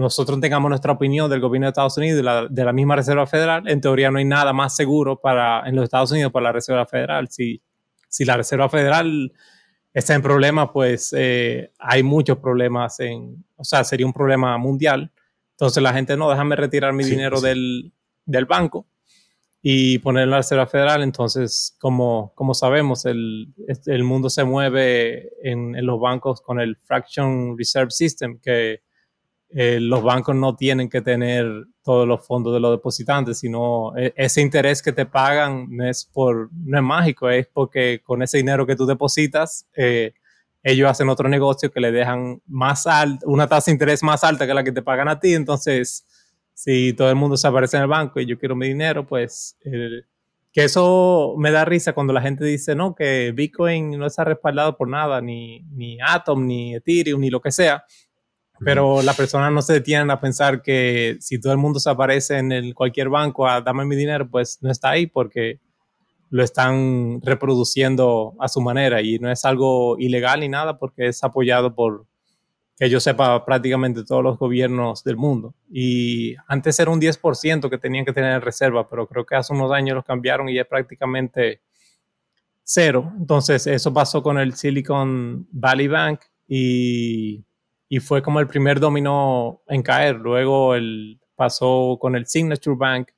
B: nosotros tengamos nuestra opinión del gobierno de Estados Unidos y de la misma Reserva Federal, en teoría no hay nada más seguro para, en los Estados Unidos para la Reserva Federal. Si, si la Reserva Federal está en problemas, pues eh, hay muchos problemas, en, o sea, sería un problema mundial. Entonces la gente, no, déjame retirar mi dinero Del, del, banco y ponerlo en la Reserva Federal. Entonces, como, como sabemos, el, el mundo se mueve en, en los bancos con el Fraction Reserve System, que eh, los bancos no tienen que tener todos los fondos de los depositantes, sino eh, ese interés que te pagan no es, por, no es mágico, es porque con ese dinero que tú depositas, eh, ellos hacen otro negocio que le dejan más alta, una tasa de interés más alta que la que te pagan a ti. Entonces, si todo el mundo se aparece en el banco y yo quiero mi dinero, pues que eso me da risa cuando la gente dice, no, que Bitcoin no está respaldado por nada, ni, ni Atom, ni Ethereum, ni lo que sea pero las personas no se detienen a pensar que si todo el mundo se aparece en el, cualquier banco a dame mi dinero, pues no está ahí porque lo están reproduciendo a su manera y no es algo ilegal ni nada porque es apoyado por, que yo sepa, prácticamente todos los gobiernos del mundo. Y antes era un 10% que tenían que tener en reserva, pero creo que hace unos años lo cambiaron y es prácticamente cero. Entonces, eso pasó con el Silicon Valley Bank y y fue como el primer dominó en caer. Luego el, pasó con el Signature Bank,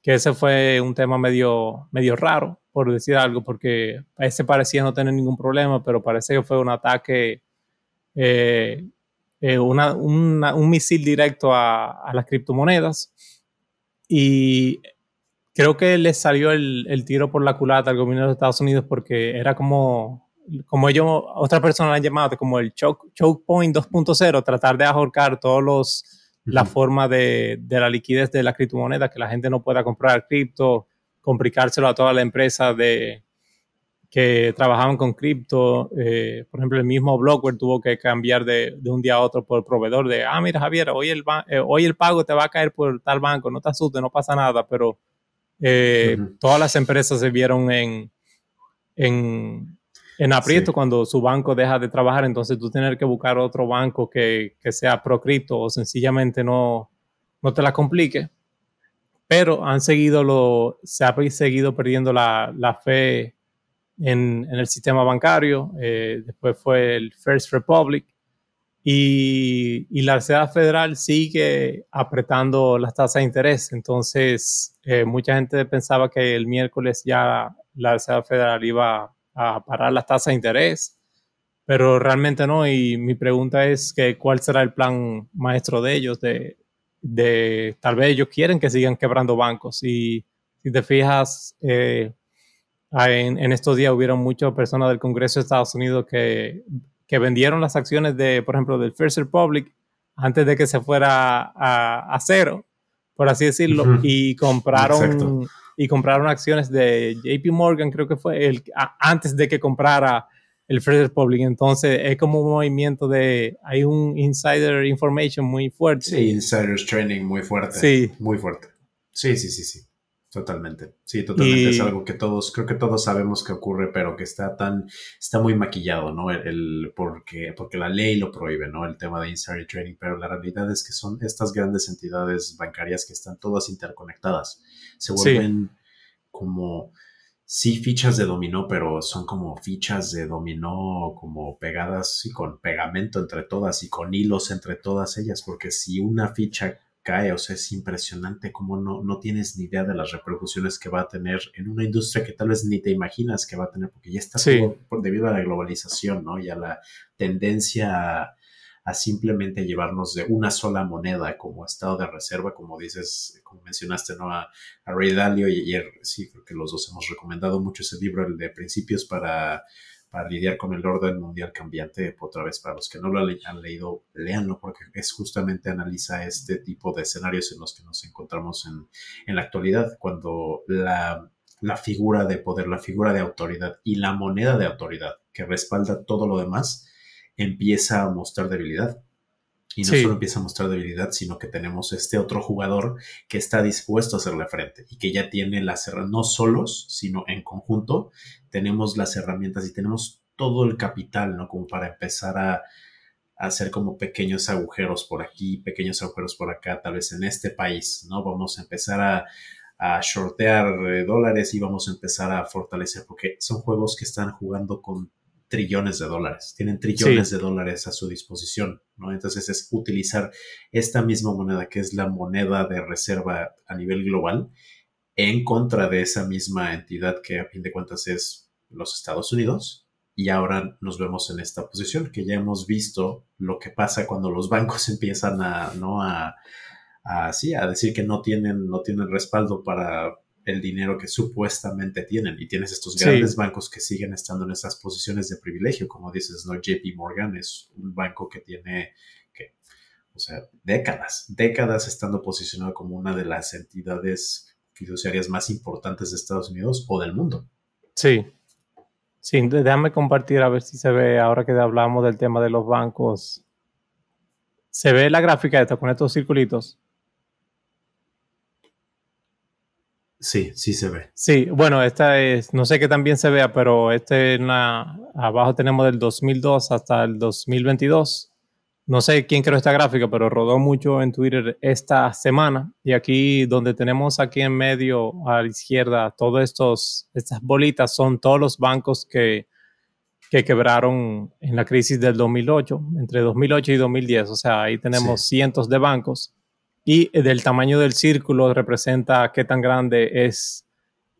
B: que ese fue un tema medio, medio raro, por decir algo, porque ese parecía no tener ningún problema, pero parece que fue un ataque, eh, eh, un misil directo a, las criptomonedas. Y creo que le salió el, el, tiro por la culata al gobierno de Estados Unidos porque era como como ellos, otra persona han llamado como el choke, choke point 2.0, tratar de ahorcar todos los, la forma de, de, la liquidez de la criptomoneda, que la gente no pueda comprar cripto, complicárselo a toda la empresa de, que trabajaban con cripto. Eh, por ejemplo, el mismo Blockware tuvo que cambiar de, de, un día a otro por el proveedor de, ah, mira Javier, hoy el, eh, hoy el pago te va a caer por tal banco, no te asustes, no pasa nada, pero eh, todas las empresas se vieron en, en en aprieto cuando su banco deja de trabajar, entonces tú tener que buscar otro banco que, que sea pro cripto o sencillamente no, no te la complique. Pero han seguido lo, se ha seguido perdiendo la, la fe en, en, el sistema bancario. Eh, después fue el First Republic. Y, y, la Reserva Federal sigue apretando las tasas de interés. Entonces, eh, mucha gente pensaba que el miércoles ya la Reserva Federal iba a parar las tasas de interés. pero realmente no. Y mi pregunta es que cuál será el plan maestro de ellos, de, de tal vez ellos quieren que sigan quebrando bancos. Y si te fijas, eh, en, en, estos días hubieron muchas personas del Congreso de Estados Unidos que, que vendieron las acciones de, por ejemplo, del First Republic antes de que se fuera a, a cero, por así decirlo, y compraron y compraron acciones de JP Morgan, creo que fue el, antes de que comprara el First Republic. Entonces es como un movimiento de, hay un insider information muy fuerte.
A: Sí, insiders training muy fuerte. Sí. Muy fuerte. Sí, sí, sí, sí. Totalmente. Sí, totalmente. Es algo que todos, creo que todos sabemos que ocurre, pero que está tan, está muy maquillado, ¿no? El, porque, porque la ley lo prohíbe, ¿no? El tema de insider trading, pero la realidad es que son estas grandes entidades bancarias que están todas interconectadas. Se vuelven como, sí, fichas de dominó, pero son como fichas de dominó como pegadas y con pegamento entre todas y con hilos entre todas ellas, porque si una ficha cae, o sea, es impresionante cómo no, no tienes ni idea de las repercusiones que va a tener en una industria que tal vez ni te imaginas que va a tener, porque ya está todo por, debido a la globalización, ¿no? Y a la tendencia a, simplemente llevarnos de una sola moneda como estado de reserva, como dices, como mencionaste, ¿no? A, Ray Dalio y ayer, sí, creo que los dos hemos recomendado mucho ese libro, el de Principios para para lidiar con el orden mundial cambiante. Otra vez, para los que no lo han leído, léanlo porque es justamente analiza este tipo de escenarios en los que nos encontramos en, la actualidad, cuando la figura de poder, la figura de autoridad y la moneda de autoridad que respalda todo lo demás empieza a mostrar debilidad. Y no solo empieza a mostrar debilidad, sino que tenemos este otro jugador que está dispuesto a hacerle frente y que ya tiene las herramientas, no solos, sino en conjunto, tenemos las herramientas y tenemos todo el capital, ¿no? Como para empezar a, hacer como pequeños agujeros por aquí, pequeños agujeros por acá, tal vez en este país, ¿no? Vamos a empezar a, a shortear eh, dólares y vamos a empezar a fortalecer, porque son juegos que están jugando con trillones de dólares, tienen trillones de dólares a su disposición, ¿no? Entonces es utilizar esta misma moneda, que es la moneda de reserva a nivel global, en contra de esa misma entidad que a fin de cuentas es los Estados Unidos. Y ahora nos vemos en esta posición, que ya hemos visto lo que pasa cuando los bancos empiezan a, ¿no? A, a, a decir que no tienen, no tienen respaldo para el dinero que supuestamente tienen y tienes estos grandes bancos que siguen estando en esas posiciones de privilegio, como dices, ¿no? JP Morgan es un banco que tiene, que, o sea, décadas, décadas estando posicionado como una de las entidades fiduciarias más importantes de Estados Unidos o del mundo.
B: Sí, sí, déjame compartir a ver si se ve, ahora que hablamos del tema de los bancos, se ve la gráfica esta con estos circulitos.
A: Sí, sí se ve.
B: Sí, bueno, esta es, no sé qué tan bien se vea, pero este abajo tenemos del 2002 hasta el 2022. No sé quién creó esta gráfica, pero rodó mucho en Twitter esta semana. Y aquí donde tenemos aquí en medio a la izquierda todas estos estas bolitas son todos los bancos que, que quebraron en la crisis del 2008, entre 2008 y 2010. O sea, ahí tenemos cientos de bancos y del tamaño del círculo representa qué tan grande es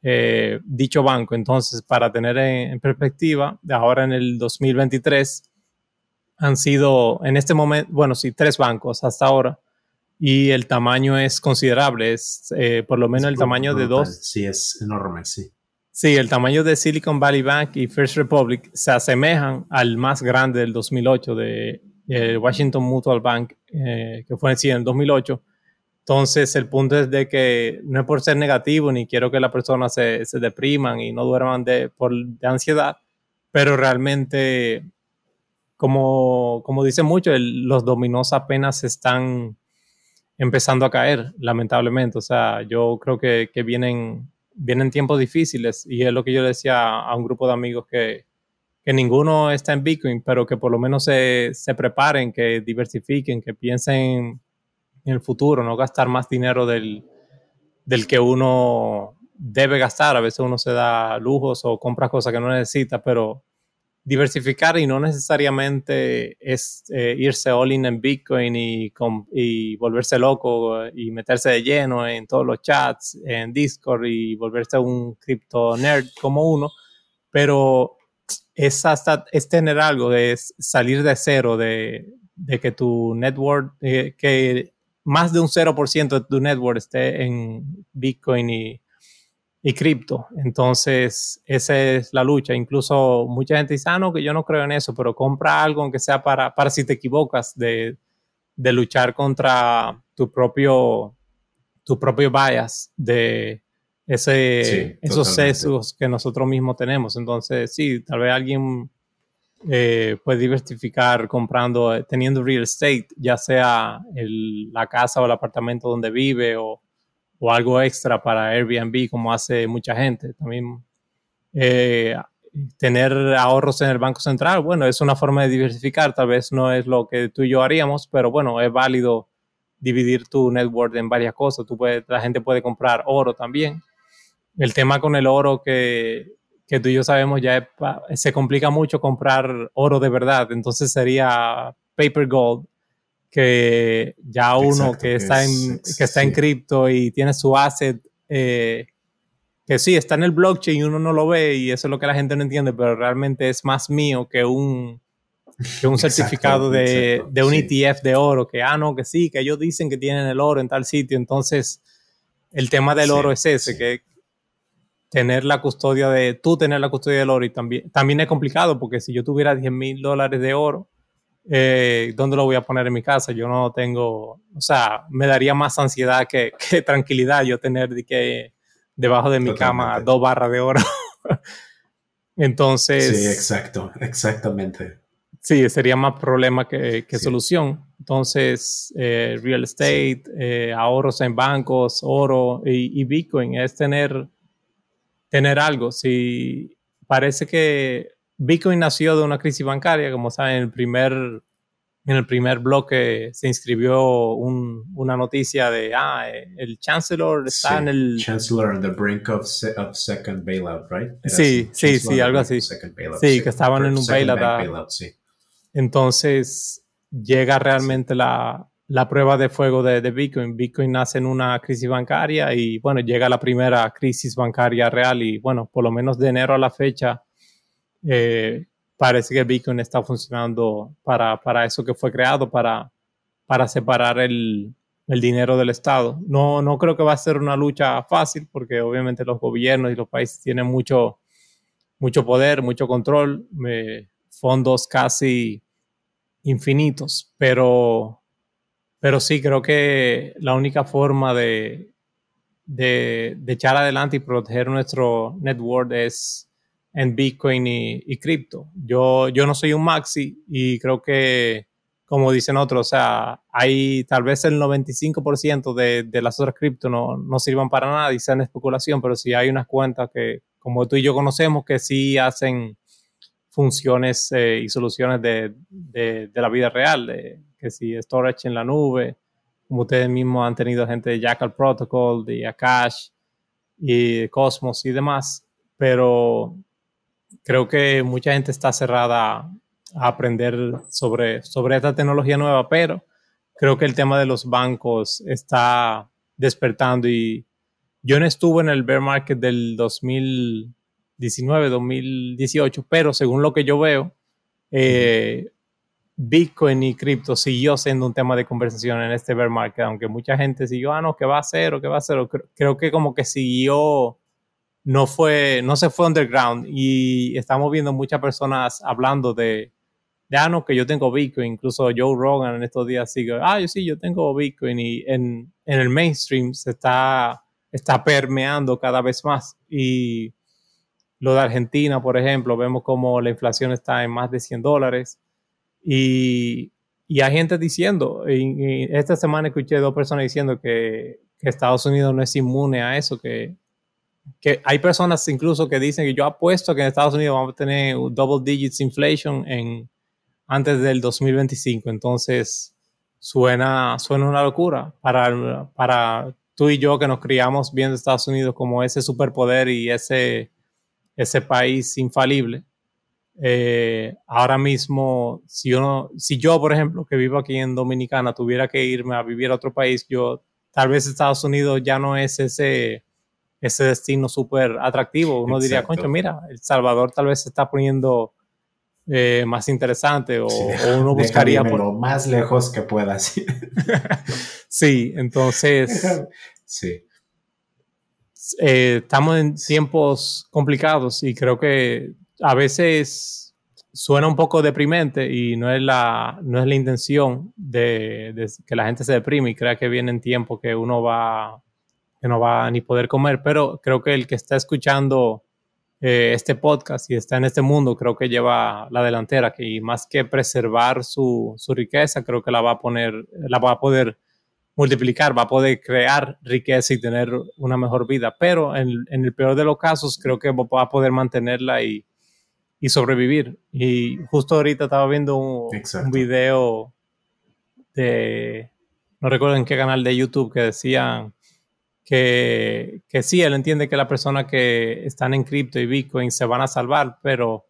B: eh, dicho banco. Entonces, para tener en, perspectiva, ahora en el 2023 han sido, en este momento, bueno, sí, tres bancos hasta ahora. Y el tamaño es considerable, es eh, por lo menos el tamaño de dos.
A: Sí, es enorme, sí.
B: Sí, el tamaño de Silicon Valley Bank y First Republic se asemejan al más grande del 2008 de eh, Washington Mutual Bank, que fue en el 2008 entonces, el punto es de que no es por ser negativo, ni quiero que las personas se, se depriman y no duerman de, por, de ansiedad, pero realmente, como, como dice mucho, los dominos apenas están empezando a caer, lamentablemente. O sea, yo creo que, que, vienen, vienen tiempos difíciles y es lo que yo decía a un grupo de amigos que, que ninguno está en Bitcoin, pero que por lo menos se, se preparen, que diversifiquen, que piensen en el futuro, no gastar más dinero del, del que uno debe gastar. A veces uno se da lujos o compra cosas que no necesita, pero diversificar y no necesariamente es eh, irse all in en Bitcoin y, y, volverse loco y meterse de lleno en todos los chats, en Discord y volverse un cripto nerd como uno, pero es hasta es tener algo, es salir de cero, de, de que tu network, eh, que más de un 0% de tu network esté en Bitcoin y, y cripto. Entonces, esa es la lucha. Incluso mucha gente dice, ah, no, que yo no creo en eso, pero compra algo aunque sea para, para si te equivocas, de, de luchar contra tu propio, tu propio bias, de ese, esos sesgos que nosotros mismos tenemos. Entonces, sí, tal vez alguien eh, puede diversificar comprando, eh, teniendo real estate, ya sea la casa o el apartamento donde vive o, o, algo extra para Airbnb, como hace mucha gente. También eh, tener ahorros en el Banco Central, bueno, es una forma de diversificar, tal vez no es lo que tú y yo haríamos, pero bueno, es válido dividir tu network en varias cosas. Tú puedes, la gente puede comprar oro también. El tema con el oro que, que tú y yo sabemos ya se complica mucho comprar oro de verdad, entonces sería paper gold, que ya uno que, está en, que está en cripto y tiene su asset eh, que sí, está en el blockchain y uno no lo ve y eso es lo que la gente no entiende, pero realmente es más mío que un, que un certificado de, de, un ETF de oro, que, ah, no, que sí, que ellos dicen que tienen el oro en tal sitio. Entonces, el tema del oro es ese, que tener la custodia de, tú tener la custodia del oro y también, también es complicado porque si yo tuviera 10 mil dólares de oro, eh, ¿dónde lo voy a poner en mi casa? Yo no tengo, o sea, me daría más ansiedad que, que tranquilidad yo tener de que debajo de mi cama dos barras de oro. Entonces.
A: Sí, exacto, exactamente.
B: Sí, sería más problema que, solución. Entonces, eh, real estate, eh, ahorros en bancos, oro y, Bitcoin es tener, tener algo. Si parece que Bitcoin nació de una crisis bancaria, como saben, el primer en el primer bloque se inscribió una noticia de, ah, el Chancellor está en el...
A: Chancellor on the brink of, second bailout, right?
B: sí, sí, sí, algo así. Sí, que estaban en un bailout. Entonces llega realmente la, la, prueba de fuego de, de, Bitcoin. Bitcoin nace en una crisis bancaria y bueno, llega la primera crisis bancaria real y bueno, por lo menos de enero a la fecha. Eh, parece que Bitcoin está funcionando para, para eso que fue creado, para, para separar el, el, dinero del Estado. No, no creo que va a ser una lucha fácil porque obviamente los gobiernos y los países tienen mucho, mucho poder, mucho control, eh, fondos casi infinitos, pero, pero sí creo que la única forma de, de, de echar adelante y proteger nuestro network es en Bitcoin y, cripto. Yo, yo no soy un maxi y creo que, como dicen otros, o sea, hay tal vez el 95% de, de, las otras cripto no, no sirvan para nada y sean especulación, pero sí hay unas cuentas que, como tú y yo conocemos, que sí hacen funciones eh, y soluciones de, de, de, la vida real, de, que si storage en la nube, como ustedes mismos han tenido gente de Jackal Protocol, de Akash y Cosmos y demás, pero creo que mucha gente está cerrada a aprender sobre, sobre esta tecnología nueva, pero creo que el tema de los bancos está despertando y yo no estuve en el bear market del 2019, 2018, pero según lo que yo veo, eh, Bitcoin y cripto siguió siendo un tema de conversación en este bear market, aunque mucha gente siguió, ah, no, ¿qué va a hacer o qué va a hacer? creo que como que siguió no fue, no se fue underground. Y estamos viendo muchas personas hablando de, de ah, no, que yo tengo Bitcoin, incluso Joe Rogan en estos días sigue, ah, yo sí, yo tengo Bitcoin y en, en el mainstream se está, está permeando cada vez más. Y lo de Argentina, por ejemplo, vemos como la inflación está en más de 100 dólares y, y hay gente diciendo, y, esta semana escuché dos personas diciendo que, que Estados Unidos no es inmune a eso, que que hay personas incluso que dicen que yo apuesto que en Estados Unidos vamos a tener double digits inflation en, antes del 2025. Entonces, suena, suena una locura para, para tú y yo que nos criamos viendo Estados Unidos como ese superpoder y ese, ese país infalible. Eh, ahora mismo, si yo, si yo, por ejemplo, que vivo aquí en Dominicana, tuviera que irme a vivir a otro país, yo tal vez Estados Unidos ya no es ese ese destino súper atractivo. Uno diría, concho, mira, El Salvador tal vez se está poniendo eh, más interesante o, uno buscaría
A: por lo más lejos que puedas.
B: sí, entonces
A: sí.
B: Eh, estamos en tiempos complicados y creo que a veces suena un poco deprimente y no es la, no es la intención de, que la gente se deprime y crea que viene tiempo que uno va que no va a ni poder comer, pero creo que el que está escuchando eh, este podcast y está en este mundo, creo que lleva la delantera, que más que preservar su, su, riqueza, creo que la va a poner, la va a poder multiplicar, va a poder crear riqueza y tener una mejor vida. Pero en, en el peor de los casos, creo que va a poder mantenerla y, y sobrevivir. Y justo ahorita estaba viendo un, un, video de, no recuerdo en qué canal de YouTube, que decían que, que sí, él entiende que las personas que están en cripto y Bitcoin se van a salvar, pero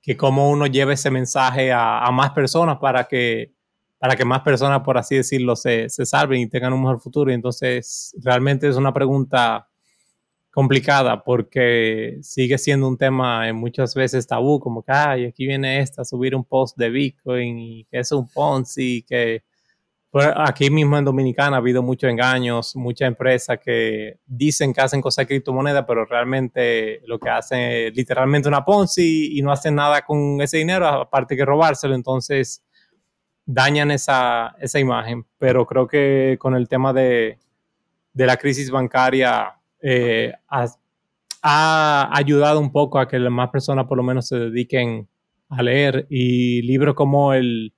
B: que como uno lleve ese mensaje a, a, más personas para que, para que más personas, por así decirlo, se, se, salven y tengan un mejor futuro. Y entonces, realmente es una pregunta complicada porque sigue siendo un tema en muchas veces tabú, como que, ay, aquí viene esta, subir un post de Bitcoin y que es un Ponzi, que pues aquí mismo en Dominicana ha habido muchos engaños, muchas empresas que dicen que hacen cosas de criptomonedas, pero realmente lo que hacen es literalmente una Ponzi y no hacen nada con ese dinero, aparte que robárselo. Entonces dañan esa, esa imagen. Pero creo que con el tema de, de la crisis bancaria eh, ha, ha ayudado un poco a que las más personas por lo menos se dediquen a leer y libros como el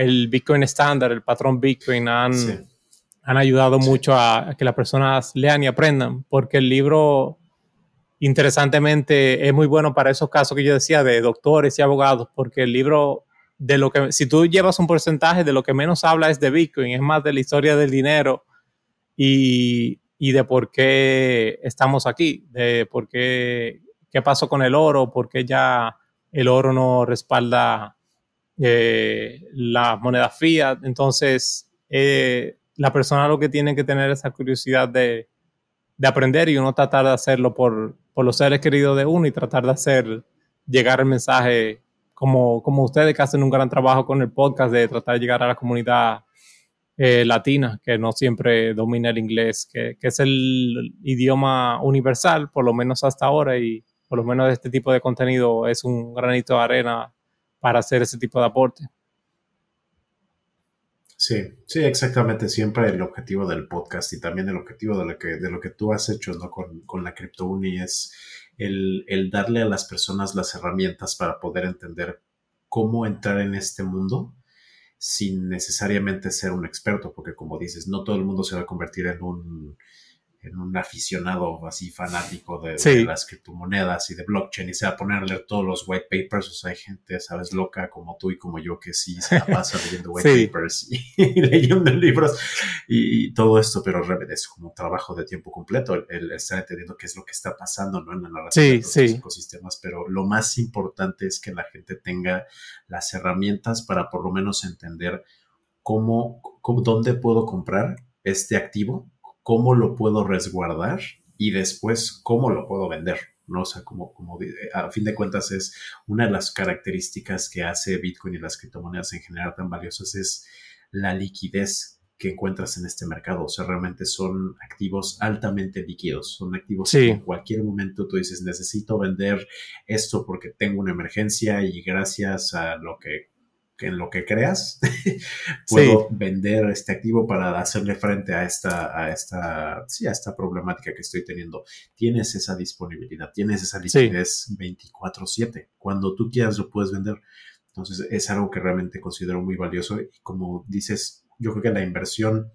B: el Bitcoin estándar, el patrón Bitcoin, han, han ayudado mucho a, que las personas lean y aprendan, porque el libro, interesantemente, es muy bueno para esos casos que yo decía de doctores y abogados, porque el libro, de lo que, si tú llevas un porcentaje de lo que menos habla es de Bitcoin, es más de la historia del dinero y, y de por qué estamos aquí, de por qué, qué pasó con el oro, por qué ya el oro no respalda eh, la moneda fiat. Entonces, eh, la persona lo que tiene que tener esa curiosidad de, de aprender y uno tratar de hacerlo por, por, los seres queridos de uno y tratar de hacer llegar el mensaje como, como ustedes que hacen un gran trabajo con el podcast de tratar de llegar a la comunidad eh, latina, que no siempre domina el inglés, que, que, es el idioma universal, por lo menos hasta ahora, y por lo menos este tipo de contenido es un granito de arena para hacer ese tipo de aporte.
A: Sí, sí, exactamente. Siempre el objetivo del podcast y también el objetivo de lo que, de lo que tú has hecho ¿no? con, con la CryptoUni es el, el darle a las personas las herramientas para poder entender cómo entrar en este mundo sin necesariamente ser un experto, porque como dices, no todo el mundo se va a convertir en un en un aficionado así fanático de, las criptomonedas y de blockchain y se va a poner a leer todos los white papers. O sea, hay gente, sabes, loca como tú y como yo que sí se la pasa leyendo white papers y, leyendo libros y, todo esto, pero es como un trabajo de tiempo completo el, estar entendiendo qué es lo que está pasando ¿no? en la narrativa de los ecosistemas. Pero lo más importante es que la gente tenga las herramientas para por lo menos entender cómo, cómo dónde puedo comprar este activo cómo lo puedo resguardar y después cómo lo puedo vender. ¿no? O sea, como, como a fin de cuentas es una de las características que hace Bitcoin y las criptomonedas en general tan valiosas es la liquidez que encuentras en este mercado. O sea, realmente son activos altamente líquidos. Son activos que en cualquier momento tú dices, necesito vender esto porque tengo una emergencia y gracias a lo que en lo que creas, puedo vender este activo para hacerle frente a esta, a esta, sí, a esta problemática que estoy teniendo. Tienes esa disponibilidad, tienes esa liquidez 24/7. Cuando tú quieras lo puedes vender. Entonces es algo que realmente considero muy valioso y como dices, yo creo que la inversión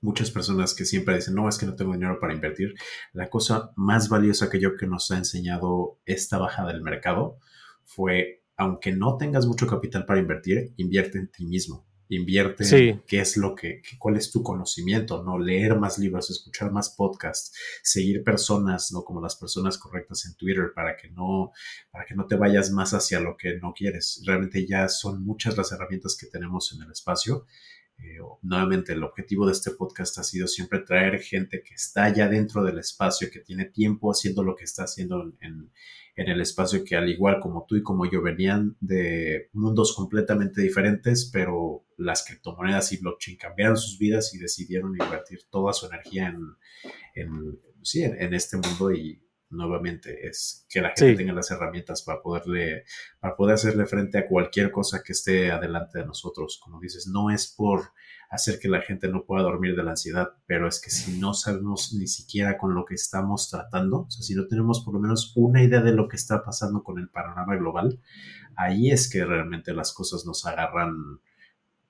A: muchas personas que siempre dicen, no, es que no tengo dinero para invertir. La cosa más valiosa que yo que nos ha enseñado esta bajada del mercado fue aunque no tengas mucho capital para invertir, invierte en ti mismo. Invierte en qué es lo que, cuál es tu conocimiento, ¿no? Leer más libros, escuchar más podcasts, seguir personas, ¿no? Como las personas correctas en Twitter para que no, para que no te vayas más hacia lo que no quieres. Realmente ya son muchas las herramientas que tenemos en el espacio Eh, nuevamente, el objetivo de este podcast ha sido siempre traer gente que está ya dentro del espacio, que tiene tiempo haciendo lo que está haciendo en, en el espacio, que al igual como tú y como yo venían de mundos completamente diferentes, pero las criptomonedas y blockchain cambiaron sus vidas y decidieron invertir toda su energía en, en, sí, en este mundo y nuevamente es que la gente tenga las herramientas para poderle, para poder hacerle frente a cualquier cosa que esté adelante de nosotros. Como dices, no es por hacer que la gente no pueda dormir de la ansiedad, pero es que si no sabemos ni siquiera con lo que estamos tratando, o sea, si no tenemos por lo menos una idea de lo que está pasando con el panorama global, ahí es que realmente las cosas nos agarran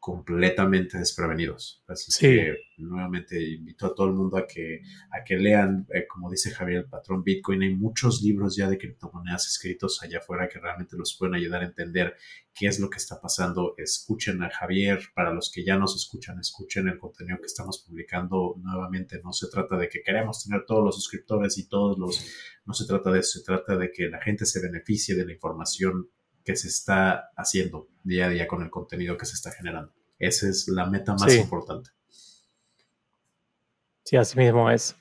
A: completamente desprevenidos. Así que nuevamente invito a todo el mundo a que, a que lean, eh, como dice Javier, el patrón Bitcoin. Hay muchos libros ya de criptomonedas escritos allá afuera que realmente los pueden ayudar a entender qué es lo que está pasando. Escuchen a Javier. Para los que ya nos escuchan, escuchen el contenido que estamos publicando nuevamente. No se trata de que queremos tener todos los suscriptores y todos los... No se trata de eso, se trata de que la gente se beneficie de la información que se está haciendo día a día con el contenido que se está generando. Esa es la meta más importante.
B: Sí, así mismo es.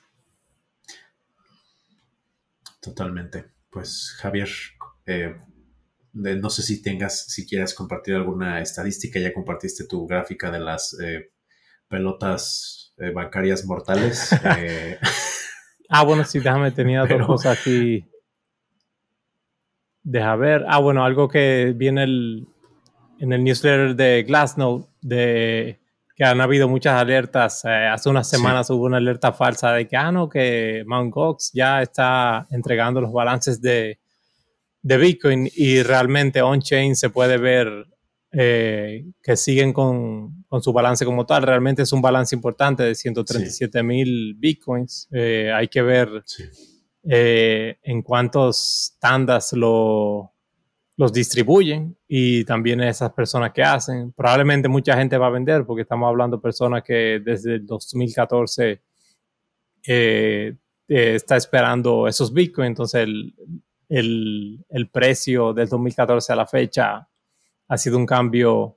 A: Totalmente. Pues Javier, eh, no sé si tengas, si quieras compartir alguna estadística, ya compartiste tu gráfica de las eh, pelotas eh, bancarias mortales.
B: ah, bueno, sí, déjame, tenía dos cosas aquí. Deja ver. Ah, bueno, algo que viene el, en el newsletter de Glassnode de que han habido muchas alertas. Eh, hace unas semanas hubo una alerta falsa de que, ah, no, que Mt. Gox ya está entregando los balances de, de Bitcoin y realmente on-chain se puede ver eh, que siguen con, con, su balance como tal. Realmente es un balance importante de 137 mil Bitcoins. Eh, hay que ver en cuántos tandas lo los distribuyen y también esas personas que hacen. Probablemente mucha gente va a vender porque estamos hablando de personas que desde el 2014 eh, eh, está esperando esos bitcoins. Entonces el, precio del 2014 a la fecha ha sido un cambio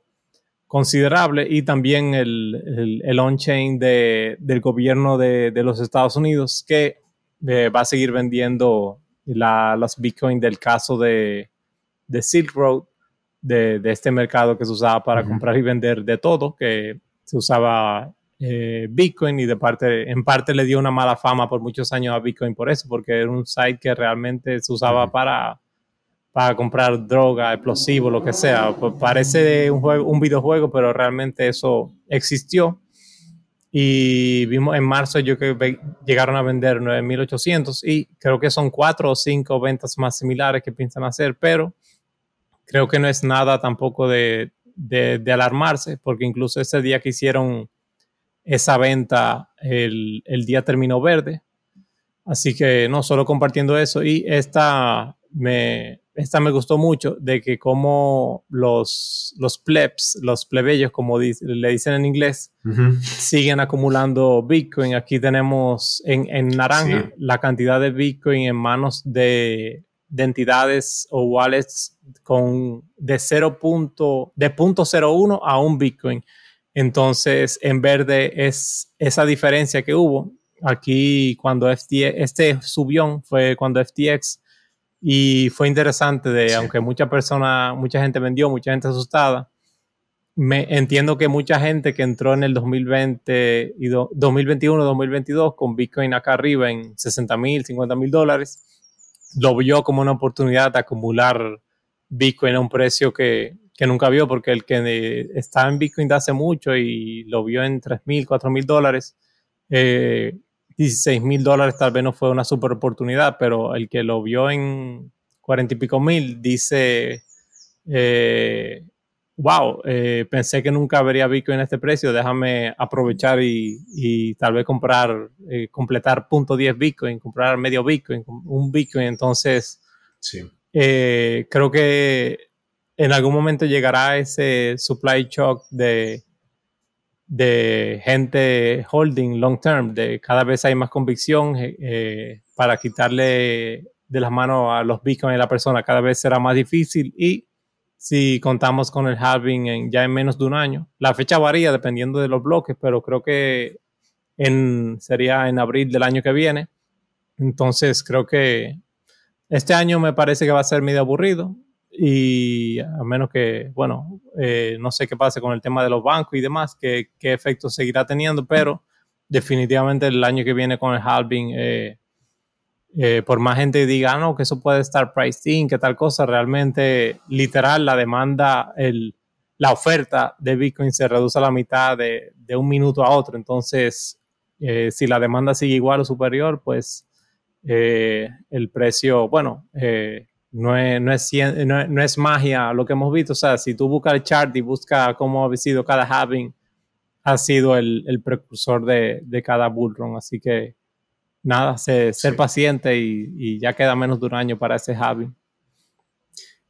B: considerable y también el, el, on-chain del gobierno de, los Estados Unidos que eh, va a seguir vendiendo la, los bitcoins del caso de, de Silk Road, de, este mercado que se usaba para comprar y vender de todo, que se usaba eh, Bitcoin y de parte, en parte le dio una mala fama por muchos años a Bitcoin por eso, porque era un site que realmente se usaba para, para comprar droga, explosivo, lo que sea. Pues parece un, juego, un videojuego, pero realmente eso existió. Y vimos en marzo yo que llegaron a vender 9.800 y creo que son cuatro o cinco ventas más similares que piensan hacer, pero creo que no es nada tampoco de, alarmarse, porque incluso ese día que hicieron esa venta, el, día terminó verde. Así que no, solo compartiendo eso. Y esta me, esta me gustó mucho, de que como los, los plebs, los plebeyos, como le dicen en inglés, siguen acumulando Bitcoin. Aquí tenemos en, en naranja la cantidad de Bitcoin en manos de de entidades o wallets con de 0. de 0.01 a un Bitcoin. Entonces, en verde es esa diferencia que hubo. Aquí, cuando FTX, este subió fue cuando FTX y fue interesante de, aunque mucha persona, mucha gente vendió, mucha gente asustada. Me entiendo que mucha gente que entró en el 2020 y 2021, 2022 con Bitcoin acá arriba en 60 mil, 50 mil dólares, lo vio como una oportunidad de acumular Bitcoin a un precio que, nunca vio, porque el que está en Bitcoin de hace mucho y lo vio en 3 mil, 4 mil dólares, eh, 16 mil dólares tal vez no fue una super oportunidad, pero el que lo vio en 40 y pico mil dice, eh, wow, eh, pensé que nunca vería Bitcoin en este precio, déjame aprovechar y, tal vez comprar, eh, completar punto 10 Bitcoin, comprar medio Bitcoin, un Bitcoin. Entonces, eh, creo que en algún momento llegará ese supply shock de, de gente holding long term, de cada vez hay más convicción para quitarle de las manos a los Bitcoin a la persona, cada vez será más difícil y si contamos con el halving en, ya en menos de un año. La fecha varía dependiendo de los bloques, pero creo que en, sería en abril del año que viene. Entonces creo que este año me parece que va a ser medio aburrido y a menos que, bueno, eh, no sé qué pase con el tema de los bancos y demás, qué, qué efecto seguirá teniendo, pero definitivamente el año que viene con el halving eh, eh, por más gente diga, ah, no, que eso puede estar pricing, que tal cosa, realmente, literal, la demanda, el, la oferta de Bitcoin se reduce a la mitad de, de un minuto a otro. Entonces, si la demanda sigue igual o superior, pues el precio, bueno, no es, no, es, no, es, magia lo que hemos visto. O sea, si tú buscas el chart y buscas cómo ha sido cada halving, ha sido el, el precursor de, de cada bullrun. Así que nada, ser, paciente y, ya queda menos de un año para ese Javi.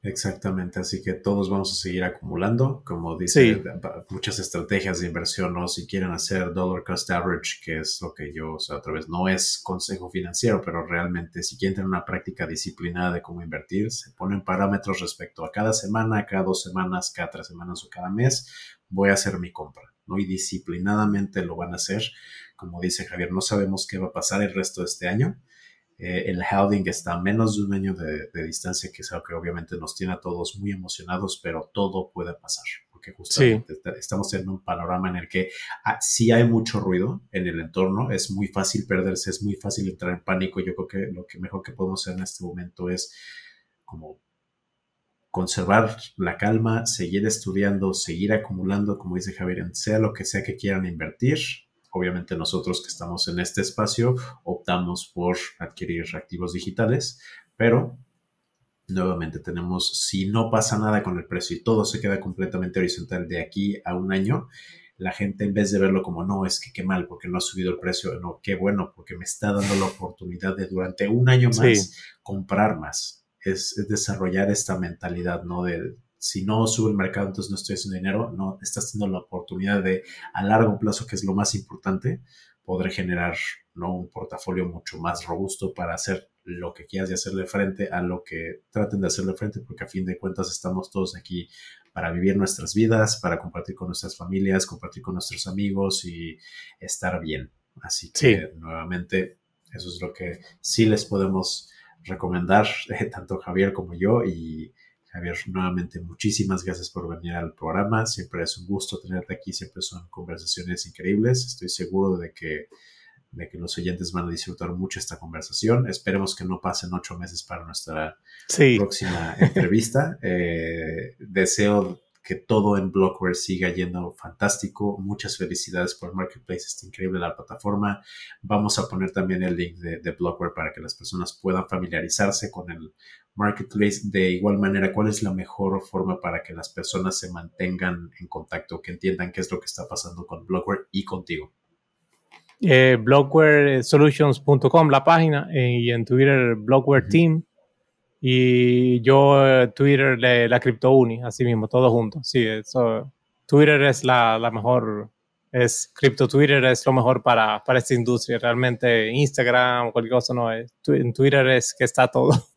A: Exactamente, así que todos vamos a seguir acumulando, como dice, muchas estrategias de inversión, ¿no? Si quieren hacer dollar cost average, que es lo que yo, o sea, otra vez, no es consejo financiero, pero realmente si quieren tener una práctica disciplinada de cómo invertir, se ponen parámetros respecto a cada semana, cada dos semanas, cada tres semanas o cada mes, voy a hacer mi compra, ¿no? Y disciplinadamente lo van a hacer como dice Javier, no sabemos qué va a pasar el resto de este año. Eh, el halving está a menos de un año de, distancia, que es algo que obviamente nos tiene a todos muy emocionados, pero todo puede pasar, porque justamente estamos en un panorama en el que ah, si hay mucho ruido en el entorno, es muy fácil perderse, es muy fácil entrar en pánico. Yo creo que lo que mejor que podemos hacer en este momento es como conservar la calma, seguir estudiando, seguir acumulando, como dice Javier, sea lo que sea que quieran invertir, obviamente nosotros que estamos en este espacio optamos por adquirir activos digitales, pero nuevamente tenemos, si no pasa nada con el precio y todo se queda completamente horizontal de aquí a un año, la gente en vez de verlo como no, es que qué mal porque no ha subido el precio, no, qué bueno porque me está dando la oportunidad de durante un año más comprar más. Es, es, desarrollar esta mentalidad, ¿no? De si no sube el mercado, entonces no estoy haciendo dinero, no estás teniendo la oportunidad de a largo plazo, que es lo más importante, poder generar ¿no? un portafolio mucho más robusto para hacer lo que quieras y hacerle frente a lo que traten de hacerle frente, porque a fin de cuentas estamos todos aquí para vivir nuestras vidas, para compartir con nuestras familias, compartir con nuestros amigos y estar bien. Así que nuevamente, eso es lo que sí les podemos recomendar, eh, tanto Javier como yo, y Javier, nuevamente muchísimas gracias por venir al programa. Siempre es un gusto tenerte aquí, siempre son conversaciones increíbles. Estoy seguro de que, de que los oyentes van a disfrutar mucho esta conversación. Esperemos que no pasen ocho meses para nuestra próxima entrevista. Eh, deseo que todo en Blockware siga yendo fantástico. Muchas felicidades por Marketplace, está increíble la plataforma. Vamos a poner también el link de, de Blockware para que las personas puedan familiarizarse con el Marketplace. De igual manera, ¿cuál es la mejor forma para que las personas se mantengan en contacto, que entiendan qué es lo que está pasando con Blockware y contigo?
B: Eh, blockwaresolutions.com la página eh, y en Twitter Blockware Team y yo eh, Twitter de la CryptoUni, así mismo, todo junto. Sí, eso, Twitter es la, la mejor, es Crypto Twitter es lo mejor para, para esta industria. Realmente Instagram o cualquier cosa no es. En Twitter es que está todo.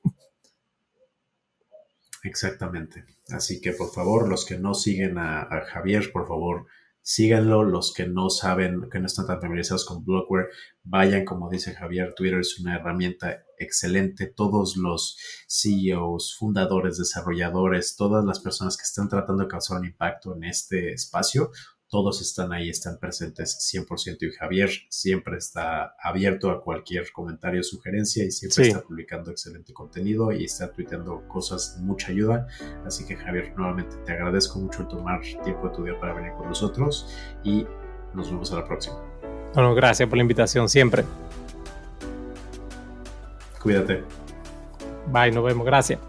A: Exactamente. Así que por favor, los que no siguen a, Javier, por favor, síganlo. Los que no saben, que no están tan familiarizados con Blockware, vayan, como dice Javier, Twitter es una herramienta excelente. Todos los CEOs, fundadores, desarrolladores, todas las personas que están tratando de causar un impacto en este espacio, todos están ahí, están presentes 100% y Javier siempre está abierto a cualquier comentario, sugerencia y siempre está publicando excelente contenido y está tuiteando cosas de mucha ayuda. Así que Javier, nuevamente te agradezco mucho el tomar tiempo de tu día para venir con nosotros y nos vemos a la próxima.
B: Bueno, gracias por la invitación siempre.
A: Cuídate.
B: Bye, nos vemos, gracias.